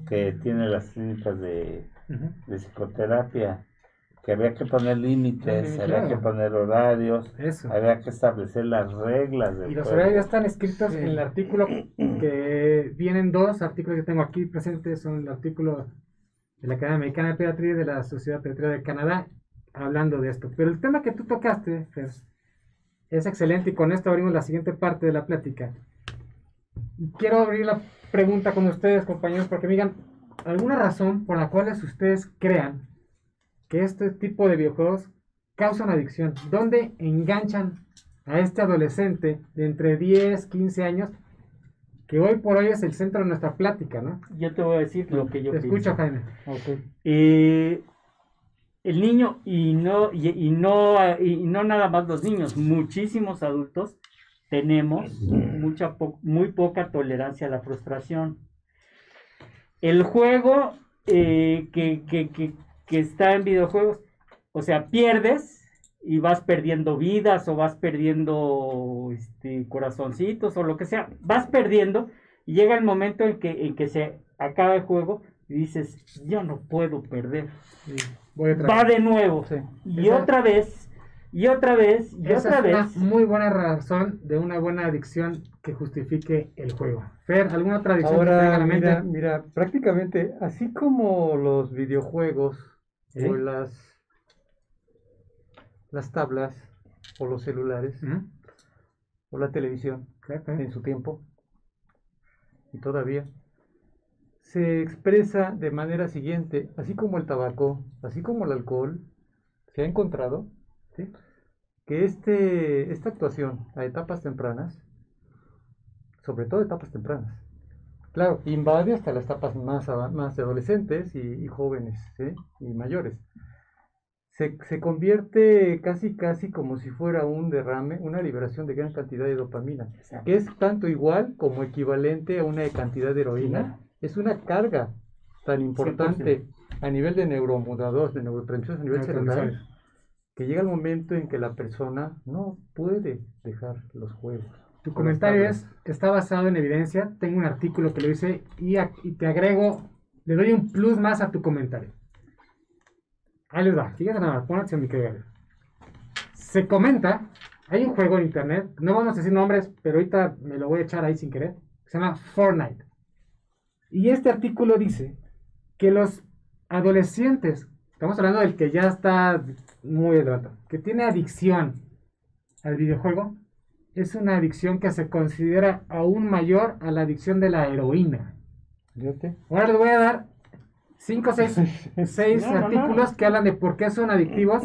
que tiene las clínicas de, de psicoterapia, que había que poner límites, Sí, había claro. que poner horarios, Eso. había que establecer las reglas del Y los juego. horarios ya están escritos Sí. en el artículo que vienen dos artículos que tengo aquí presentes, son el artículo de la Academia Americana de Pediatría y de la Sociedad Pediatría de Canadá, hablando de esto. Pero el tema que tú tocaste, Fer, es excelente y con esto abrimos la siguiente parte de la plática. Quiero abrir la pregunta con ustedes, compañeros, porque me digan alguna razón por la cual ustedes crean que este tipo de videojuegos causan adicción, donde enganchan a este adolescente de entre 10, 15 años, que hoy por hoy es el centro de nuestra plática, ¿no? Yo te voy a decir lo que yo Te escucho, pienso. Jaime. Ok. Eh, el niño y no y, no y no nada más los niños, muchísimos adultos tenemos mucha muy poca tolerancia a la frustración. El juego eh, que, que- que- que está en videojuegos, o sea, pierdes y vas perdiendo vidas o vas perdiendo este, corazoncitos o lo que sea, vas perdiendo y llega el momento en que, en que se acaba el juego y dices, yo no puedo perder. Va de nuevo. Sí. Y Esa- otra vez, y otra vez, y Esa otra es una vez. muy buena razón de una buena adicción que justifique el juego. Fer, ¿alguna otra adicción que Ahora, la mente? mira, mira, prácticamente, así como los videojuegos ¿Sí? o las, las tablas o los celulares Ujú. o la televisión en su tiempo y todavía se expresa de manera siguiente, así como el tabaco, así como el alcohol, se ha encontrado Sí. que este, esta actuación a etapas tempranas, sobre todo etapas tempranas, claro, invade hasta las etapas más, más adolescentes y, y jóvenes ¿sí? y mayores. Se, se convierte casi casi como si fuera un derrame, una liberación de gran cantidad de dopamina, que es tanto igual como equivalente a una cantidad de heroína. Es una carga tan importante a nivel de neuromoduladores, de neurotransmisores a nivel cerebral, que llega el momento en que la persona no puede dejar los juegos. Tu comentario es, está basado en evidencia, tengo un artículo que lo hice y, a- y te agrego, le doy un plus más a tu comentario. Ahí les va, fíjense nada pon atención, mi querido. Se comenta, hay un juego en internet, no vamos a decir nombres, pero ahorita me lo voy a echar ahí sin querer, se llama Fortnite. Y este artículo dice que los adolescentes, estamos hablando del que ya está muy adelantado, que tiene adicción al videojuego, es una adicción que se considera aún mayor a la adicción de la heroína. Ahora les voy a dar 5 o 6 seis No, no, no. artículos que hablan de por qué son adictivos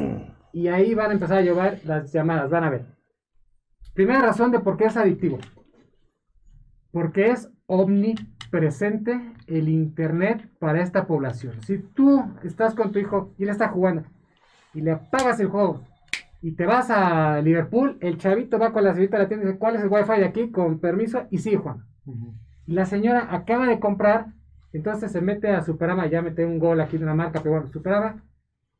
y ahí van a empezar a llevar las llamadas, van a ver. Primera razón de por qué es adictivo. Porque es omnipresente el internet para esta población. Si tú estás con tu hijo y él está jugando y le apagas el juego y te vas a Liverpool, el chavito va con la señorita de la tienda y dice, ¿cuál es el wifi de aquí? Con permiso y sigue jugando. Y la señora acaba de comprar, entonces se mete a Superama, ya mete un gol aquí de una marca, pero bueno, Superama.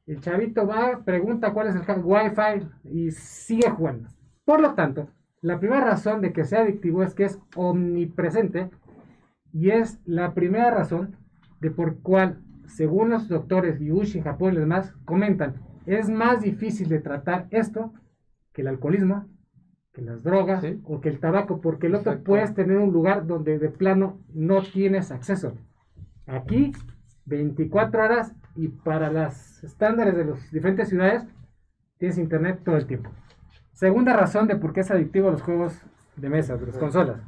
El chavito va, pregunta cuál es el Wi-Fi y sigue jugando. Por lo tanto, la primera razón de que sea adictivo es que es omnipresente y es la primera razón de por cual, según los doctores Yushi, Japón y los demás, comentan, es más difícil de tratar esto que el alcoholismo, que las drogas Sí. o que el tabaco, porque el otro Exacto. puedes tener un lugar donde de plano no tienes acceso. Aquí, 24 horas y para las estándares de las diferentes ciudades, tienes internet todo el tiempo. Segunda razón de por qué es adictivo a los juegos de mesa, de las consolas.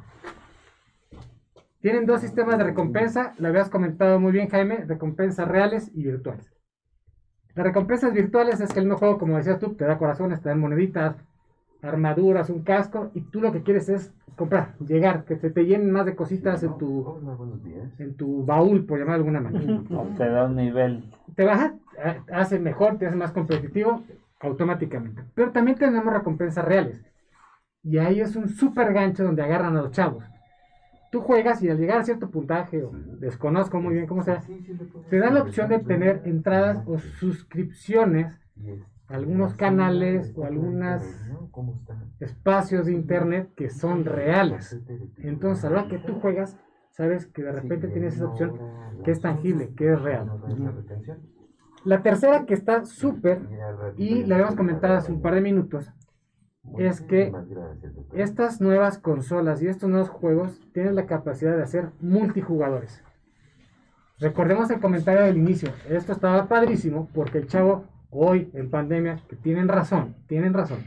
Tienen dos sistemas de recompensa, lo habías comentado muy bien Jaime, recompensas reales y virtuales. Las recompensas virtuales es que el mismo juego, como decías tú, te da corazones, te dan moneditas, armaduras, un casco, y tú lo que quieres es comprar, llegar, que se te llenen más de cositas en tu, en tu baúl, por llamar de alguna manera. Te da un nivel. Te baja, eh, hace mejor, te hace más competitivo automáticamente. Pero también tenemos recompensas reales. Y ahí es un super gancho donde agarran a los chavos. Tú juegas y al llegar a cierto puntaje, o desconozco muy bien cómo sea, te dan la opción de tener entradas o suscripciones a algunos canales o algunos espacios de internet que son reales. Entonces, a la hora que tú juegas, sabes que de repente tienes esa opción que es tangible, que es real. La tercera que está súper, y la habíamos comentado hace un par de minutos, es que estas nuevas consolas y estos nuevos juegos tienen la capacidad de hacer multijugadores. Recordemos el comentario del inicio. Esto estaba padrísimo porque el chavo hoy en pandemia, que tienen razón, tienen razón,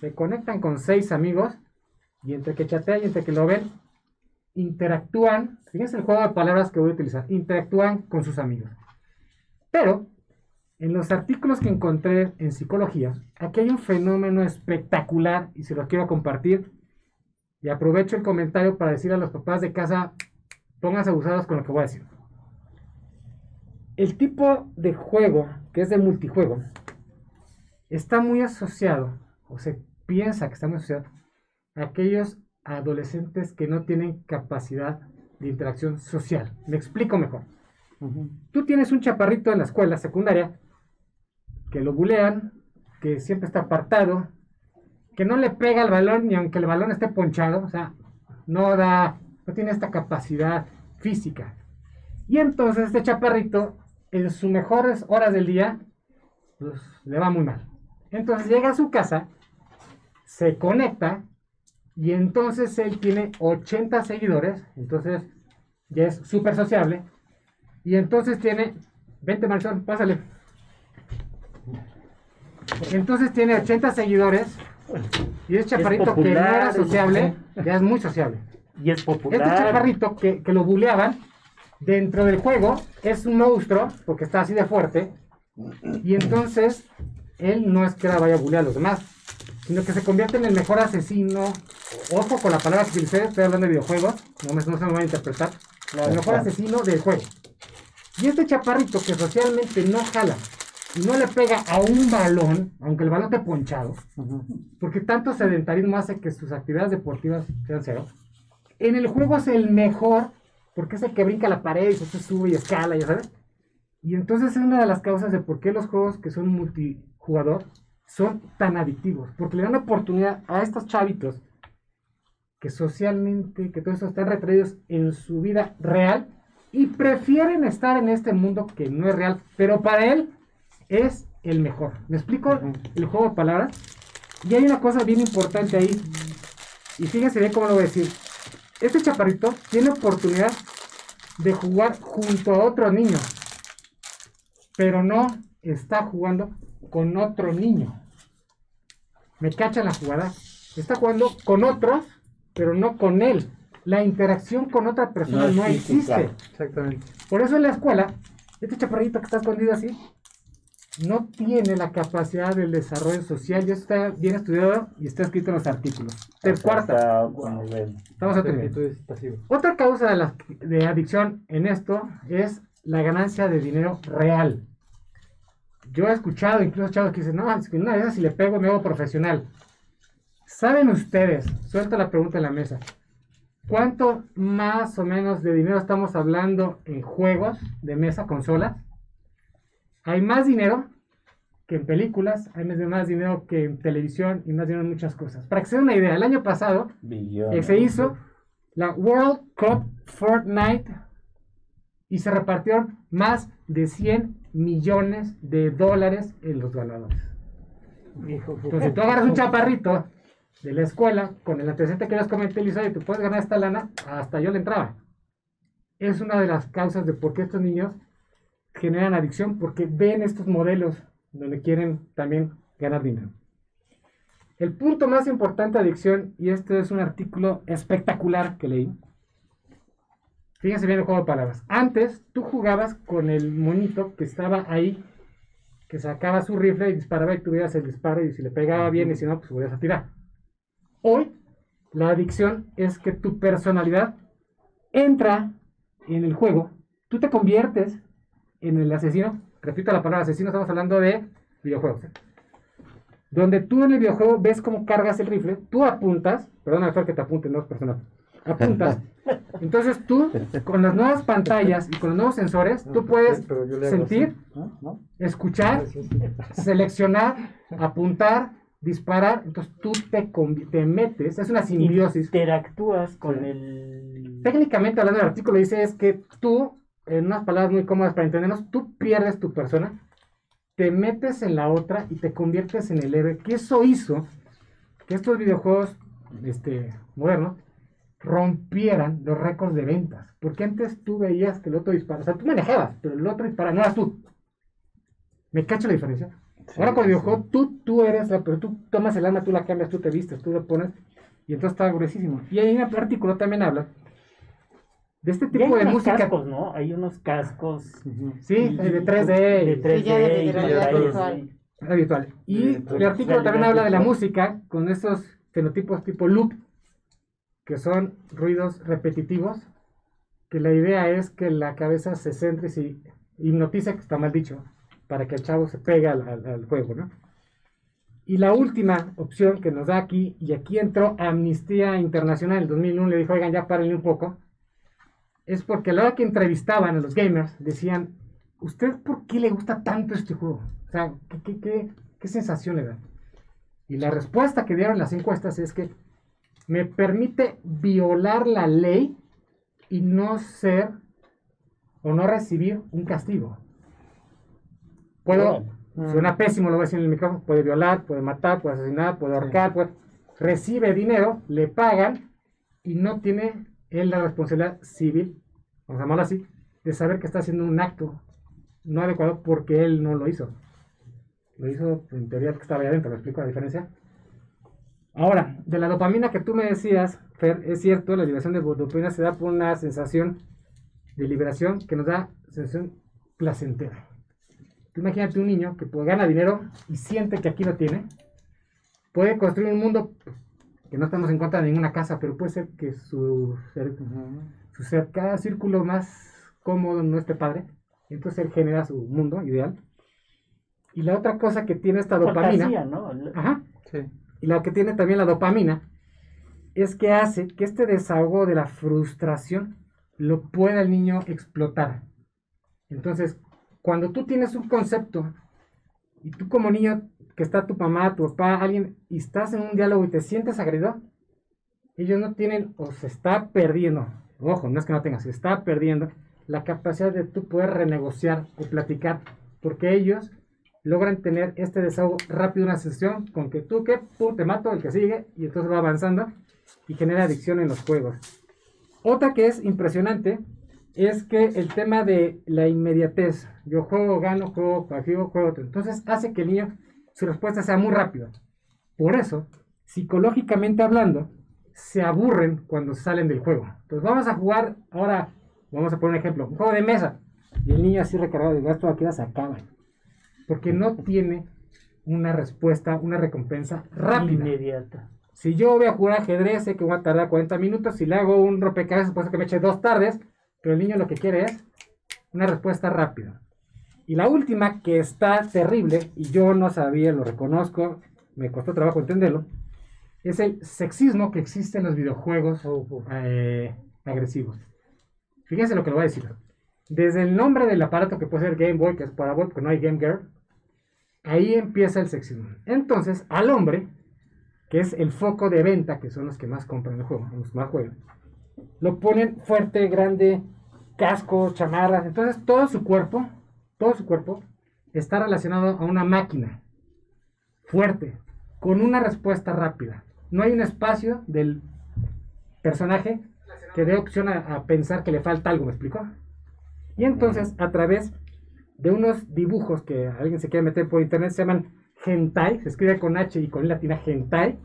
se conectan con seis amigos y entre que chatean y entre que lo ven, interactúan. Fíjense el juego de palabras que voy a utilizar. Interactúan con sus amigos. Pero En los artículos que encontré en psicología, aquí hay un fenómeno espectacular y se lo quiero compartir. Y aprovecho el comentario para decir a los papás de casa, pónganse abusados con lo que voy a decir. El tipo de juego, que es de multijuego, está muy asociado, o se piensa que está muy asociado, a aquellos adolescentes que no tienen capacidad de interacción social. Me explico mejor. Tú tienes un chaparrito en la escuela secundaria que lo bulean, que siempre está apartado, que no le pega al balón ni aunque el balón esté ponchado, o sea, no da, no tiene esta capacidad física. Y entonces este chaparrito, en sus mejores horas del día, pues le va muy mal. Entonces llega a su casa, se conecta y entonces él tiene 80 seguidores, entonces ya es súper sociable. Y entonces tiene, vente Marisol, pásale. Entonces tiene 80 seguidores y es chaparrito que no era sociable, ya es muy sociable. Y es Este popular. chaparrito que, que lo buleaban dentro del juego es un monstruo porque está así de fuerte. Y entonces él no es que la vaya a bulear a los demás, sino que se convierte en el mejor asesino. Ojo con la palabra que utilicé, estoy hablando de videojuegos, no, me, no se me va a interpretar. El mejor asesino del juego. Y este chaparrito que socialmente no jala no le pega a un balón, aunque el balón esté ponchado, porque tanto sedentarismo hace que sus actividades deportivas sean cero. En el juego es el mejor, porque es el que brinca la pared y se sube y escala, ya sabes. Y entonces es una de las causas de por qué los juegos que son multijugador son tan adictivos, porque le dan oportunidad a estos chavitos que socialmente, que todo eso están retraídos en su vida real y prefieren estar en este mundo que no es real, pero para él es el mejor. ¿Me explico el juego de palabras? Y hay una cosa bien importante ahí, y fíjense bien cómo lo voy a decir. Este chaparrito tiene oportunidad de jugar junto a otro niño, pero no está jugando con otro niño. ¿Me cachan la jugada? Está jugando con otros, pero no con él. La interacción con otra persona No existe. Exactamente. Por eso en la escuela, este chaparrito que está escondido así, no tiene la capacidad del desarrollo social. Y eso está bien estudiado y está escrito en los artículos. Ter cuarta. Estamos a. Otra causa de, la- de adicción en esto es la ganancia de dinero real. Yo he escuchado, incluso chavos que dicen, no, es que una vez si le pego me hago profesional. ¿Saben ustedes, suelta la pregunta en la mesa, cuánto más o menos de dinero estamos hablando en juegos de mesa, consolas? Hay más dinero que en películas, hay más- dinero que en televisión y más dinero en muchas cosas. Para que se den una idea, el año pasado Billones. eh, se hizo la World Cup Fortnite y se repartieron más de 100 millones de dólares en los ganadores. Entonces, si tú agarras un chaparrito de la escuela con el antecedente que les comenté, Lisa, y tú puedes ganar esta lana, hasta yo le entraba. Es una de las causas de por qué estos niños generan adicción, porque ven estos modelos donde quieren también ganar dinero. El punto más importante de adicción, y este es un artículo espectacular que leí. Fíjense bien el juego de palabras. Antes tú jugabas con el monito que estaba ahí, que sacaba su rifle y disparaba y tuvieras el disparo y si le pegaba bien y si no, pues volvías a tirar. Hoy la adicción es que tu personalidad entra en el juego, tú te conviertes en el asesino. Repito la palabra asesino, estamos hablando de videojuegos. ¿eh? Donde tú en el videojuego ves cómo cargas el rifle, tú apuntas, perdona doctor que te apunte, no es personal, apuntas. Entonces tú, con las nuevas pantallas y con los nuevos sensores, tú puedes le hago sentir, escuchar, seleccionar, apuntar, disparar. Entonces tú te, te metes, es una simbiosis. Interactúas con el. Técnicamente hablando del artículo dice es que tú, en unas palabras muy cómodas para entendernos, tú pierdes tu persona, te metes en la otra y te conviertes en el héroe. Que eso hizo que estos videojuegos este, modernos rompieran los récords de ventas. Porque antes tú veías que el otro disparaba, o sea, tú manejabas, pero el otro disparaba, no eras tú. ¿Me cacho la diferencia? Ahora con el videojuego, tú, tú eres la, pero tú tomas el arma, tú la cambias, tú te vistes, tú le pones, y entonces está gruesísimo. Y ahí en el artículo también habla De este tipo de música. Cascos, ¿no? Hay unos cascos. Sí, de 3D. De 3D. ya de, realidad virtual. virtual. Y el artículo también habla de la música con estos fenotipos tipo loop, que son ruidos repetitivos, que la idea es que la cabeza se centre y se hipnotice, que está mal dicho, para que el chavo se pegue al, al juego, ¿no? Y la última opción que nos da aquí, y aquí entró Amnistía Internacional en el 2001, le dijo, oigan, ya párenle un poco, es porque a la hora que entrevistaban a los gamers, decían, ¿usted por qué le gusta tanto este juego? O sea, ¿qué, qué, qué, sensación le da? Y la respuesta que dieron las encuestas es que me permite violar la ley y no ser o no recibir un castigo. Puedo, suena pésimo, lo voy a decir en el micrófono, puede violar, puede matar, puede asesinar, puede ahorcar, puede, recibe dinero, le pagan y no tiene él la responsabilidad civil, vamos a llamarlo así, de saber que está haciendo un acto no adecuado porque él no lo hizo. Lo hizo en teoría que estaba ahí adentro, ¿me explico la diferencia? Ahora, de la dopamina que tú me decías, Fer, es cierto, la liberación de dopamina se da por una sensación de liberación que nos da sensación placentera. Tú imagínate un niño que pues, gana dinero y siente que aquí lo tiene, puede construir un mundo que no estamos en contra de ninguna casa, pero puede ser que su, su cerca, círculo más cómodo no esté padre. Entonces él genera su mundo ideal. Y la otra cosa que tiene esta dopamina. ¿no? Ajá. Sí. Y la que tiene también la dopamina es que hace que este desahogo de la frustración lo pueda el niño explotar. Entonces, cuando tú tienes un concepto y tú como niño que está tu mamá, tu papá, alguien, y estás en un diálogo y te sientes agredido, ellos no tienen o se está perdiendo, ojo, no es que no tengas, se está perdiendo la capacidad de tú poder renegociar o platicar, porque ellos logran tener este desahogo rápido, una sesión con que tú que pum, te mato, el que sigue, y entonces va avanzando y genera adicción en los juegos. Otra que es impresionante es que el tema de la inmediatez, yo juego, gano, juego, juego, juego, entonces hace que el niño su respuesta sea muy rápida. Por eso, psicológicamente hablando, se aburren cuando salen del juego. Entonces vamos a jugar ahora, vamos a poner un ejemplo, un juego de mesa. Y el niño así recargado de gasto aquí se acaba. Porque no tiene una respuesta, una recompensa rápida. Inmediata. Si yo voy a jugar ajedrez, sé que voy a tardar 40 minutos. Si le hago un rompecabezas, puede que me eche dos tardes. Pero el niño lo que quiere es una respuesta rápida. Y la última, que está terrible, y yo no sabía, lo reconozco, me costó trabajo entenderlo, es el sexismo que existe en los videojuegos eh, agresivos. Fíjense lo que le voy a decir. Desde el nombre del aparato que puede ser Game Boy, que es para Boy, porque no hay Game Girl, ahí empieza el sexismo. Entonces, al hombre, que es el foco de venta, que son los que más compran el juego, los más juegan, lo ponen fuerte, grande, casco, chamarras, entonces todo su cuerpo todo su cuerpo está relacionado a una máquina fuerte, con una respuesta rápida. No hay un espacio del personaje que dé opción a, pensar que le falta algo, ¿me explico? Y entonces, a través de unos dibujos que alguien se quiere meter por internet, se llaman hentai, se escribe con H y con latina hentai,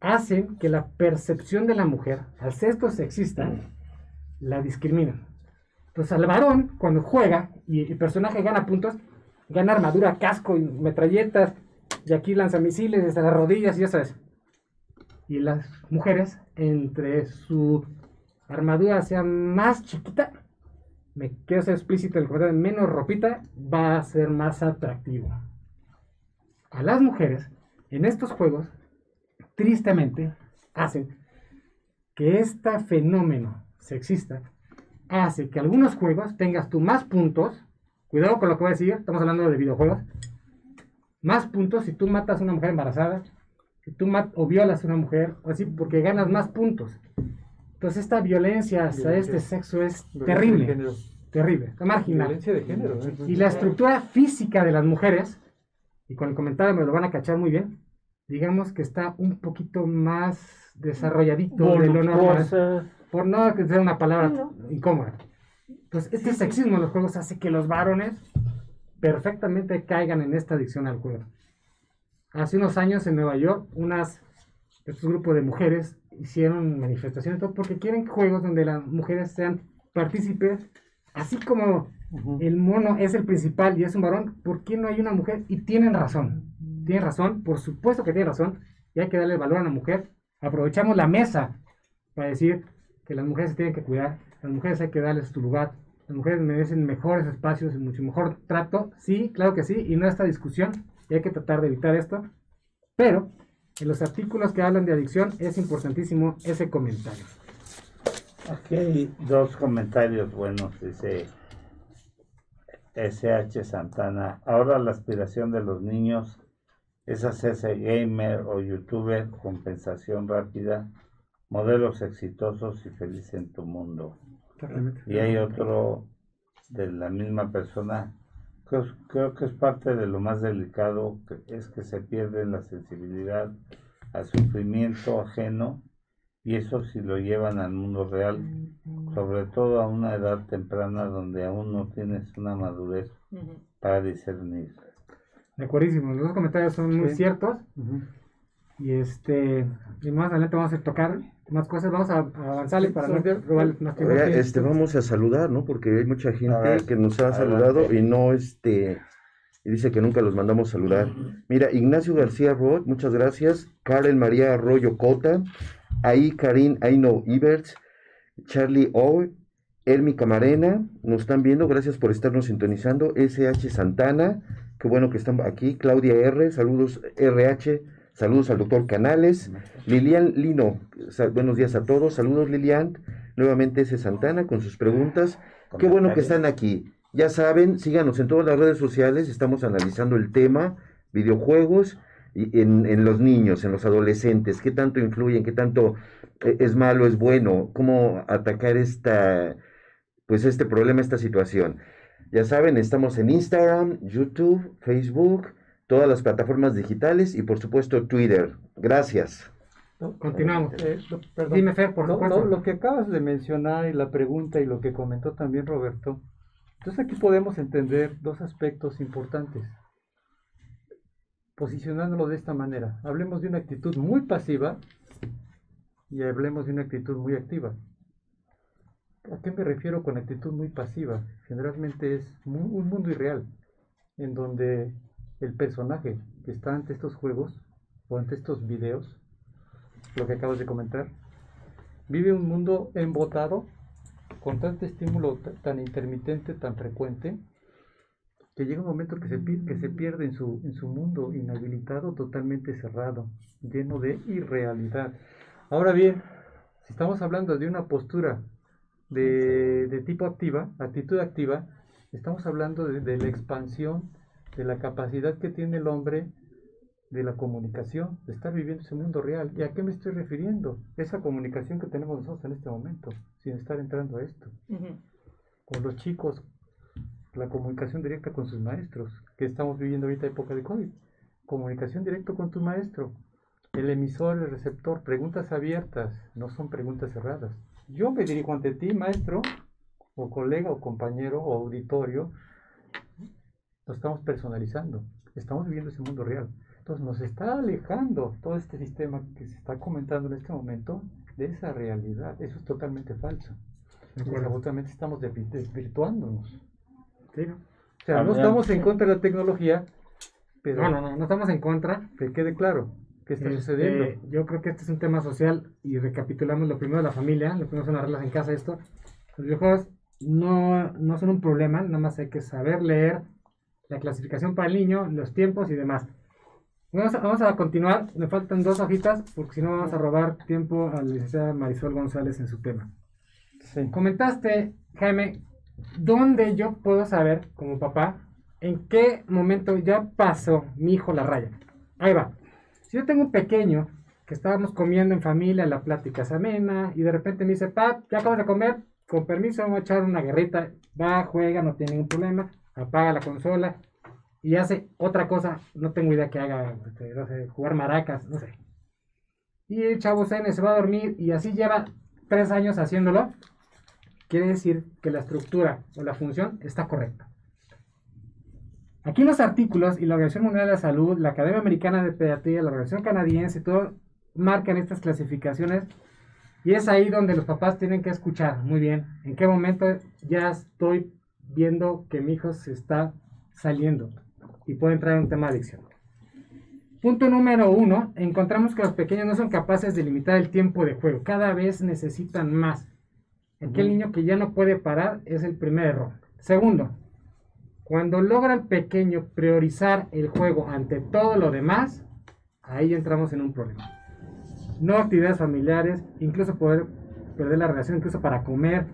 hacen que la percepción de la mujer, al ser esto sexista, la discriminan. Entonces al varón, cuando juega y el personaje gana puntos, gana armadura, casco y metralletas, y aquí lanza misiles desde las rodillas y ya sabes. Y las mujeres, entre su armadura sea más chiquita, me quiero ser explícito el comentario, menos ropita, va a ser más atractivo. A las mujeres, en estos juegos, tristemente, hacen que este fenómeno sexista hace que algunos juegos tengas tú más puntos. Cuidado con lo que voy a decir, estamos hablando de videojuegos. Más puntos si tú matas a una mujer embarazada, si tú mat o violas a una mujer, o así, porque ganas más puntos. Entonces esta violencia hacia este sexo es terrible. Terrible, está marginal. Violencia de género. Y la estructura física de las mujeres, y con el comentario me lo van a cachar muy bien, digamos que está un poquito más desarrolladito de lo normal por no que sea una palabra incómoda. Entonces, este sexismo en los juegos hace que los varones perfectamente caigan en esta adicción al juego. Hace unos años en Nueva York, unas, estos grupos de mujeres hicieron manifestaciones, todo porque quieren juegos donde las mujeres sean partícipes, así como el mono es el principal y es un varón, ¿por qué no hay una mujer? Y tienen razón, tienen razón, por supuesto que tienen razón, y hay que darle valor a la mujer. Aprovechamos la mesa para decir que las mujeres se tienen que cuidar, las mujeres hay que darles su lugar, las mujeres merecen mejores espacios y mucho mejor trato, sí, claro que sí, y no esta discusión, y hay que tratar de evitar esto, pero en los artículos que hablan de adicción es importantísimo ese comentario. Aquí hay dos comentarios buenos, dice SH Santana. Ahora la aspiración de los niños es hacerse gamer o youtuber, compensación rápida, modelos exitosos y felices en tu mundo. Y hay otro de la misma persona, creo, que es parte de lo más delicado, que es que se pierde la sensibilidad al sufrimiento ajeno y eso si lo llevan al mundo real, sobre todo a una edad temprana donde aún no tienes una madurez para discernir. De acuerdísimo, los dos comentarios son muy Sí. ciertos. Y este, y más adelante vamos a tocar más cosas, vamos a, a avanzarle para no robar más tiempo. Este, vamos a saludar, ¿no? Porque hay mucha gente ver, que nos ha adelante. saludado y no, este, y dice que nunca los mandamos saludar. Mira, Ignacio García Roth, muchas gracias. Karen María Arroyo Cota, ahí Karin Aino Iberts, Charlie O, Elmi Camarena, nos están viendo, gracias por estarnos sintonizando. SH Santana, qué bueno que están aquí. Claudia R, saludos RH, saludos al doctor Canales. Lilian Lino, buenos días a todos, saludos Lilian. Nuevamente S. Santana con sus preguntas. Qué bueno que están aquí. Ya saben, síganos en todas las redes sociales, estamos analizando el tema, videojuegos, y en, en los niños, en los adolescentes, qué tanto influyen, qué tanto eh, es malo, es bueno, cómo atacar esta, pues este problema, esta situación. Ya saben, estamos en Instagram, YouTube, Facebook, todas las plataformas digitales y por supuesto Twitter. Gracias. Continuamos. eh, lo- perdón. Dime, Fer, por No, supuesto. no, lo que acabas de mencionar y la pregunta y lo que comentó también Roberto, entonces aquí podemos entender dos aspectos importantes. Posicionándolo de esta manera, hablemos de una actitud muy pasiva y hablemos de una actitud muy activa. ¿A qué me refiero con actitud muy pasiva? Generalmente es un mundo irreal, en donde el personaje que está ante estos juegos o ante estos videos, lo que acabas de comentar, vive un mundo embotado con tanto estímulo tan intermitente, tan frecuente, que llega un momento que se, que se pierde en su, en su mundo inhabilitado, totalmente cerrado, lleno de irrealidad. Ahora bien, si estamos hablando de una postura de, de tipo activa, actitud activa, estamos hablando de, de la expansión de la capacidad que tiene el hombre de la comunicación, de estar viviendo ese mundo real. ¿Y a qué me estoy refiriendo? Esa comunicación que tenemos nosotros en este momento, sin estar entrando a esto. Con los chicos, la comunicación directa con sus maestros, que estamos viviendo ahorita época de COVID. Comunicación directa con tu maestro. El emisor, el receptor, preguntas abiertas, no son preguntas cerradas. Yo me dirijo ante ti, maestro, o colega, o compañero, o auditorio. Lo estamos personalizando. Estamos viviendo ese mundo real. Entonces nos está alejando todo este sistema que se está comentando en este momento de esa realidad. Eso es totalmente falso. Desafortunadamente estamos desvi- desvirtuándonos. Sí, ¿no? O sea, no Había- estamos en contra de la tecnología, pero No, no, no, no estamos en contra. que quede claro qué está Este, sucediendo. yo creo que este es un tema social y recapitulamos lo primero de la familia, lo primero son las reglas en casa, esto. Los videojuegos no, no son un problema, nada más hay que saber leer la clasificación para el niño, los tiempos y demás. Vamos a, vamos a continuar, me faltan dos hojitas porque si no vamos a robar tiempo a la licenciada Marisol González en su tema. Sí. Comentaste, Jaime, ¿dónde yo puedo saber, como papá, en qué momento ya pasó mi hijo la raya? Ahí va. Si yo tengo un pequeño que estábamos comiendo en familia, la plática es amena, y de repente me dice, pap, ya acabas de comer, con permiso, vamos a echar una guerrita, va, juega, no tiene ningún problema, apaga la consola y hace otra cosa, no tengo idea que haga, este, jugar maracas, no sé. Y el chavo Zene se va a dormir y así lleva tres años haciéndolo, quiere decir que la estructura o la función está correcta. Aquí los artículos y la Organización Mundial de la Salud, la Academia Americana de Pediatría, la Organización Canadiense, todo marcan estas clasificaciones Y es ahí donde los papás tienen que escuchar muy bien en qué momento ya estoy viendo que mi hijo se está saliendo y puede entrar en un tema de adicción. Punto número uno, encontramos que los pequeños no son capaces de limitar el tiempo de juego, cada vez necesitan más. Aquel niño que ya no puede parar es el primer error. Segundo, cuando logra el pequeño priorizar el juego ante todo lo demás, ahí entramos en un problema. No actividades familiares, incluso poder perder la relación, incluso para comer,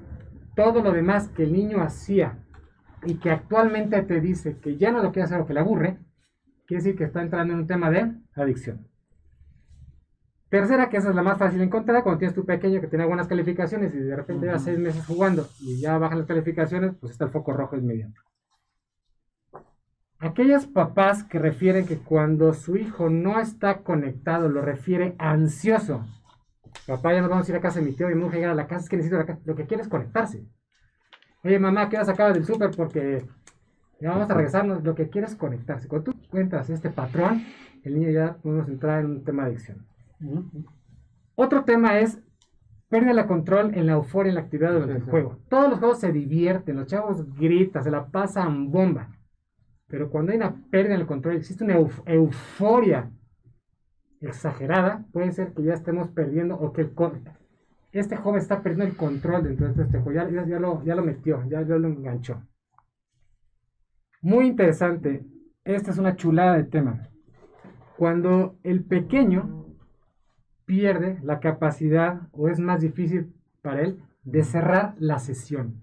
todo lo demás que el niño hacía y que actualmente te dice que ya no lo quiere hacer o que le aburre, quiere decir que está entrando en un tema de adicción. Tercera, que esa es la más fácil de encontrar, cuando tienes tu pequeño que tiene buenas calificaciones y de repente lleva seis meses jugando y ya bajan las calificaciones, pues está el foco rojo inmediato. Aquellos papás que refieren que cuando su hijo no está conectado, lo refiere ansioso. Papá, ya nos vamos a ir a casa de mi tío y me voy a llegar a la casa, es que necesito la casa. Lo que quiere es conectarse. Oye, mamá, ¿qué vas a sacar del súper? Porque ya vamos a regresarnos. Lo que quiere es conectarse. Cuando tú cuentas este patrón, el niño ya podemos entrar en un tema de adicción. Otro tema es pérdida de control en la euforia en la actividad durante el juego. Todos los juegos se divierten, los chavos gritan, se la pasan bomba. Pero cuando hay una pérdida en el control, existe una euf- euforia exagerada, puede ser que ya estemos perdiendo o que el este joven está perdiendo el control dentro de este juego. Ya, lo, ya lo metió, ya, lo enganchó. Muy interesante. Esta es una chulada de tema. Cuando el pequeño pierde la capacidad o es más difícil para él de cerrar la sesión.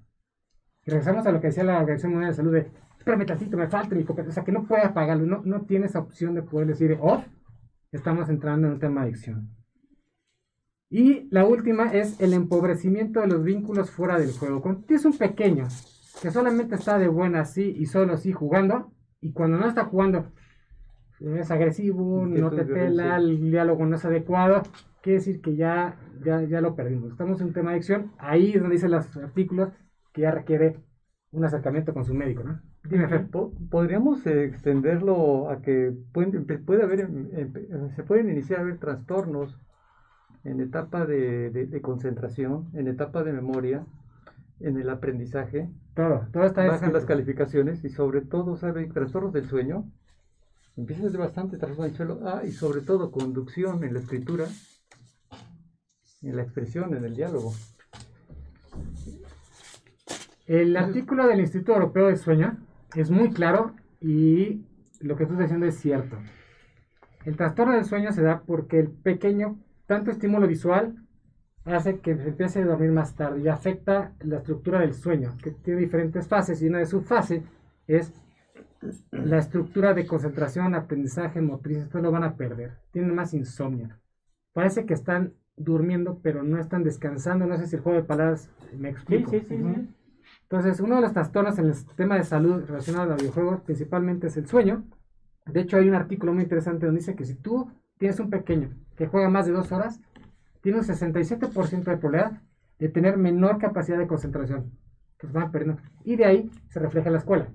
Regresamos a lo que decía la Organización Mundial de Salud de, espérame tantito, me falta mi copa", O sea, que no puede apagarlo, no, no tiene esa opción de poder decir off. Estamos entrando en un tema de adicción. Y la última es el empobrecimiento de los vínculos fuera del juego. Cuando tienes un pequeño que solamente está de buena sí y solo sí jugando, y cuando no está jugando es agresivo, no te pela, el diálogo no es adecuado, quiere decir que ya, ya, ya lo perdimos. Estamos en un tema de adicción, ahí es donde dicen los artículos que ya requiere un acercamiento con su médico, ¿no? Dime, Fer. Po- Podríamos eh, extenderlo a que pueden, puede haber, em- em- se pueden iniciar a haber trastornos en etapa de, de- de concentración, en etapa de memoria, en el aprendizaje, Todo, todo está bajan las calificaciones y sobre todo, ¿sabe? Trastornos del sueño. Empiezan a ser bastante trastornos del sueño. Ah, y sobre todo conducción en la escritura, en la expresión, en el diálogo. El artículo del Instituto Europeo del Sueño es muy claro y lo que estás diciendo es cierto. El trastorno del sueño se da porque el pequeño, tanto estímulo visual, hace que se empiece a dormir más tarde y afecta la estructura del sueño, que tiene diferentes fases y una de sus fases es la estructura de concentración, aprendizaje, motriz, esto lo van a perder. Tienen más insomnio. Parece que están durmiendo, pero no están descansando. No sé si el juego de palabras me Sí, explico. sí, sí, Ujú. sí. Entonces, uno de los trastornos en el sistema de salud relacionado a los videojuegos principalmente es el sueño. De hecho, hay un artículo muy interesante donde dice que si tú tienes un pequeño que juega más de dos horas, tiene un 67% de probabilidad de tener menor capacidad de concentración. Que se van perdiendo. Y de ahí se refleja en la escuela.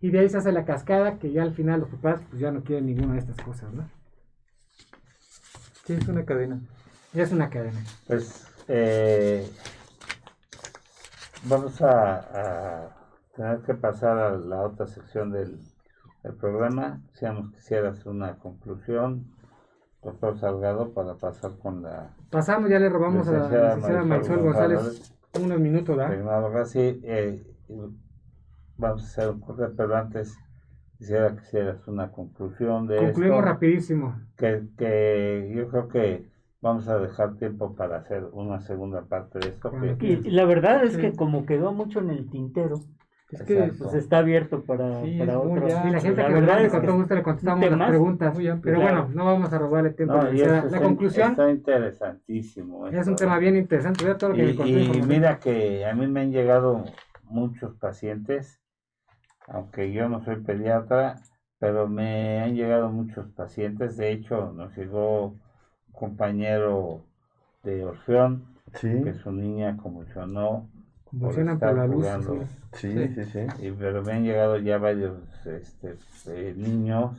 Y de ahí se hace la cascada que ya al final los papás pues, ya no quieren ninguna de estas cosas, ¿no? Sí, es una cadena. Es una cadena. Pues eh, vamos a, a tener que pasar a la otra sección del, del programa. Si nos quisieras una conclusión, doctor Salgado, para pasar con la Pasamos, ya le robamos a la Licenciada Marisol González unos minutos, ¿verdad? Sí, eh, vamos a hacer un corte, pero antes quisiera que hicieras una conclusión de Concluimos esto. rapidísimo. que, que yo creo que vamos a dejar tiempo para hacer una segunda parte de esto. Que, Y la verdad es que como quedó mucho en el tintero, Es que pues está abierto para, Sí, para es otros. Y la gente La que verdad es con todo gusto le contestamos las preguntas. amplio. Pero Claro. bueno, no vamos a robarle tiempo. no, a la está, conclusión está interesantísimo. es esto. un tema bien interesante. Vea todo lo que Y, le conté y mira que a mí me han llegado muchos pacientes, aunque yo no soy pediatra, pero me han llegado muchos pacientes. De hecho, nos llegó compañero de Orfeón, Sí, que su niña convulsionó Convulsionan por por la estar luz. jugando. sí. sí, sí, sí. Y, pero me han llegado ya varios este, eh, niños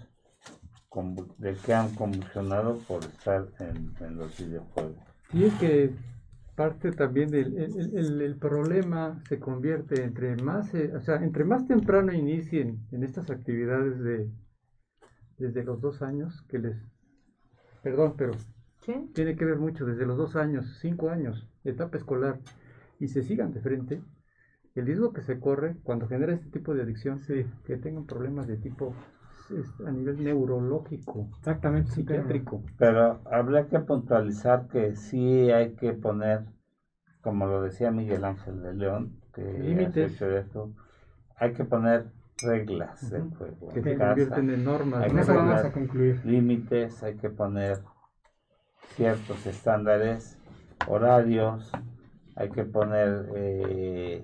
de que han convulsionado por estar en, en los videojuegos. Y es que parte también del el, el- el problema se convierte entre más, eh, o sea, entre más temprano inicien en estas actividades de desde los dos años que les, perdón, pero Sí. tiene que ver mucho desde los dos años, cinco años, etapa escolar, y se sigan de frente, el riesgo que se corre cuando genera este tipo de adicción, que tengan problemas de tipo a nivel neurológico, Exactamente. sí, psiquiátrico. Pero habría que puntualizar que sí hay que poner, como lo decía Miguel Ángel de León, que Límites. hay que poner reglas del Ujú. juego que en se casa, convierten en normas. Hay concluir. límites, hay que poner ciertos estándares, horarios, hay que poner eh,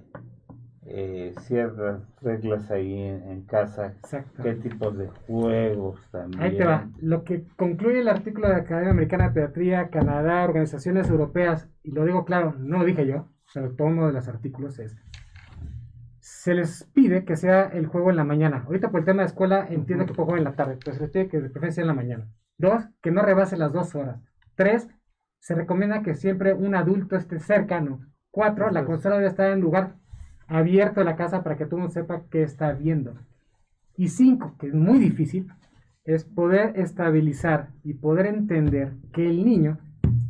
eh, ciertas reglas ahí en, en casa, Exacto. qué tipos de juegos también. Ahí te va. Lo que concluye el artículo de la Academia Americana de Pediatría, Canadá, organizaciones europeas, y lo digo claro, no lo dije yo, pero todo uno de los artículos es, se les pide que sea el juego en la mañana. Ahorita por el tema de escuela entiendo que puedo jugar en la tarde, pero se les pide que de preferencia en la mañana. Dos, que no rebase las dos horas. Tres, se recomienda que siempre un adulto esté cercano. Cuatro, la consola debe estar en lugar abierto de la casa para que todo el mundo sepa qué está viendo. Y cinco, que es muy difícil, es poder estabilizar y poder entender que el niño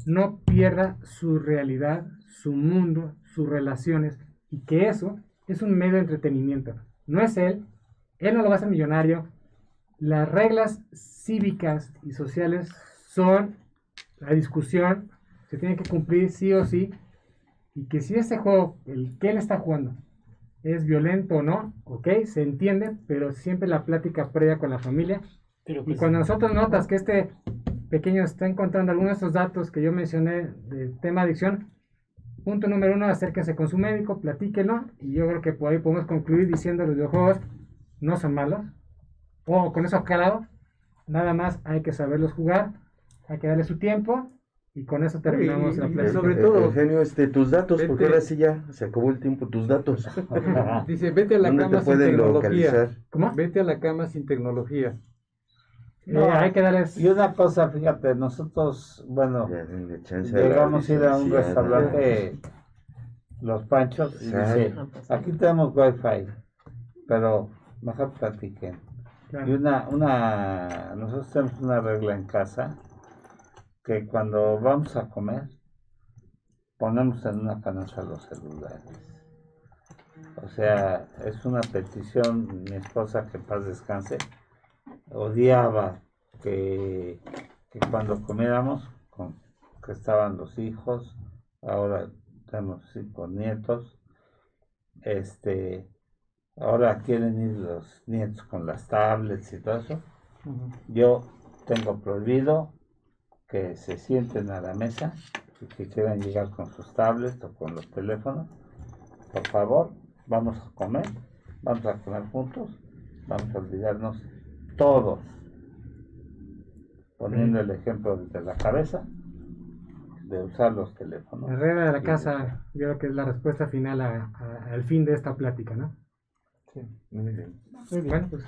no pierda su realidad, su mundo, sus relaciones y que eso es un medio de entretenimiento. No es él, él no lo va a hacer millonario. Las reglas cívicas y sociales son la discusión, se tiene que cumplir sí o sí y que si ese juego, el que él está jugando, es violento o no, ok, se entiende, pero siempre la plática previa con la familia. Pero y pues, cuando nosotros notas que este pequeño está encontrando algunos de estos datos que yo mencioné del tema adicción, punto número uno, acérquense con su médico, platíquenlo, y yo creo que por ahí podemos concluir diciendo los videojuegos no son malos, o con eso aclarado, nada más hay que saberlos jugar, hay que darle su tiempo, y con eso terminamos Y- la y plática. sobre Eh, todo- Eugenio, este, tus datos, porque Vete. ahora sí ya se acabó el tiempo, tus datos. Dice, vete a la ¿Dónde cama te sin tecnología. localizar? ¿Cómo? Vete a la cama sin tecnología. Eh, hay que darles... Y una cosa, fíjate, nosotros, bueno, llegamos a ir a un restaurante, Los Panchos, y dice, aquí tenemos wifi, pero mejor platiquen. Claro. Y una, una, nosotros tenemos una regla en casa, que cuando vamos a comer, ponemos en una canasta los celulares. O sea, es una petición, mi esposa, que paz descanse, odiaba que, que cuando comiéramos, con, que estaban los hijos, ahora tenemos cinco nietos, este, ahora quieren ir los nietos con las tablets y todo eso. Yo tengo prohibido que se sienten a la mesa y que quieran llegar con sus tablets o con los teléfonos. Por favor, vamos a comer, vamos a comer juntos, vamos a olvidarnos todos, poniendo el ejemplo desde la cabeza, de usar los teléfonos. La regla de la casa, yo creo que es la respuesta final a- a- al fin de esta plática, ¿no? Muy bien. Muy bien, pues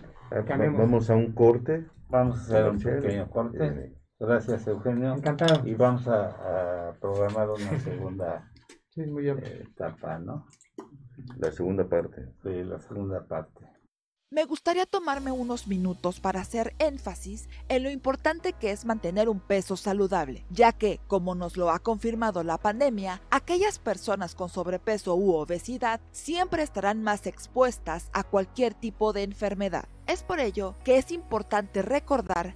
cambiemos. Vamos a un corte. Vamos a hacer un pequeño corte. Gracias, Eugenio. Encantado. Y vamos a, a programar una segunda Sí, muy eh, etapa, ¿no? La segunda parte. Sí, la segunda parte. Me gustaría tomarme unos minutos para hacer énfasis en lo importante que es mantener un peso saludable, ya que, como nos lo ha confirmado la pandemia, aquellas personas con sobrepeso u obesidad siempre estarán más expuestas a cualquier tipo de enfermedad. Es por ello que es importante recordar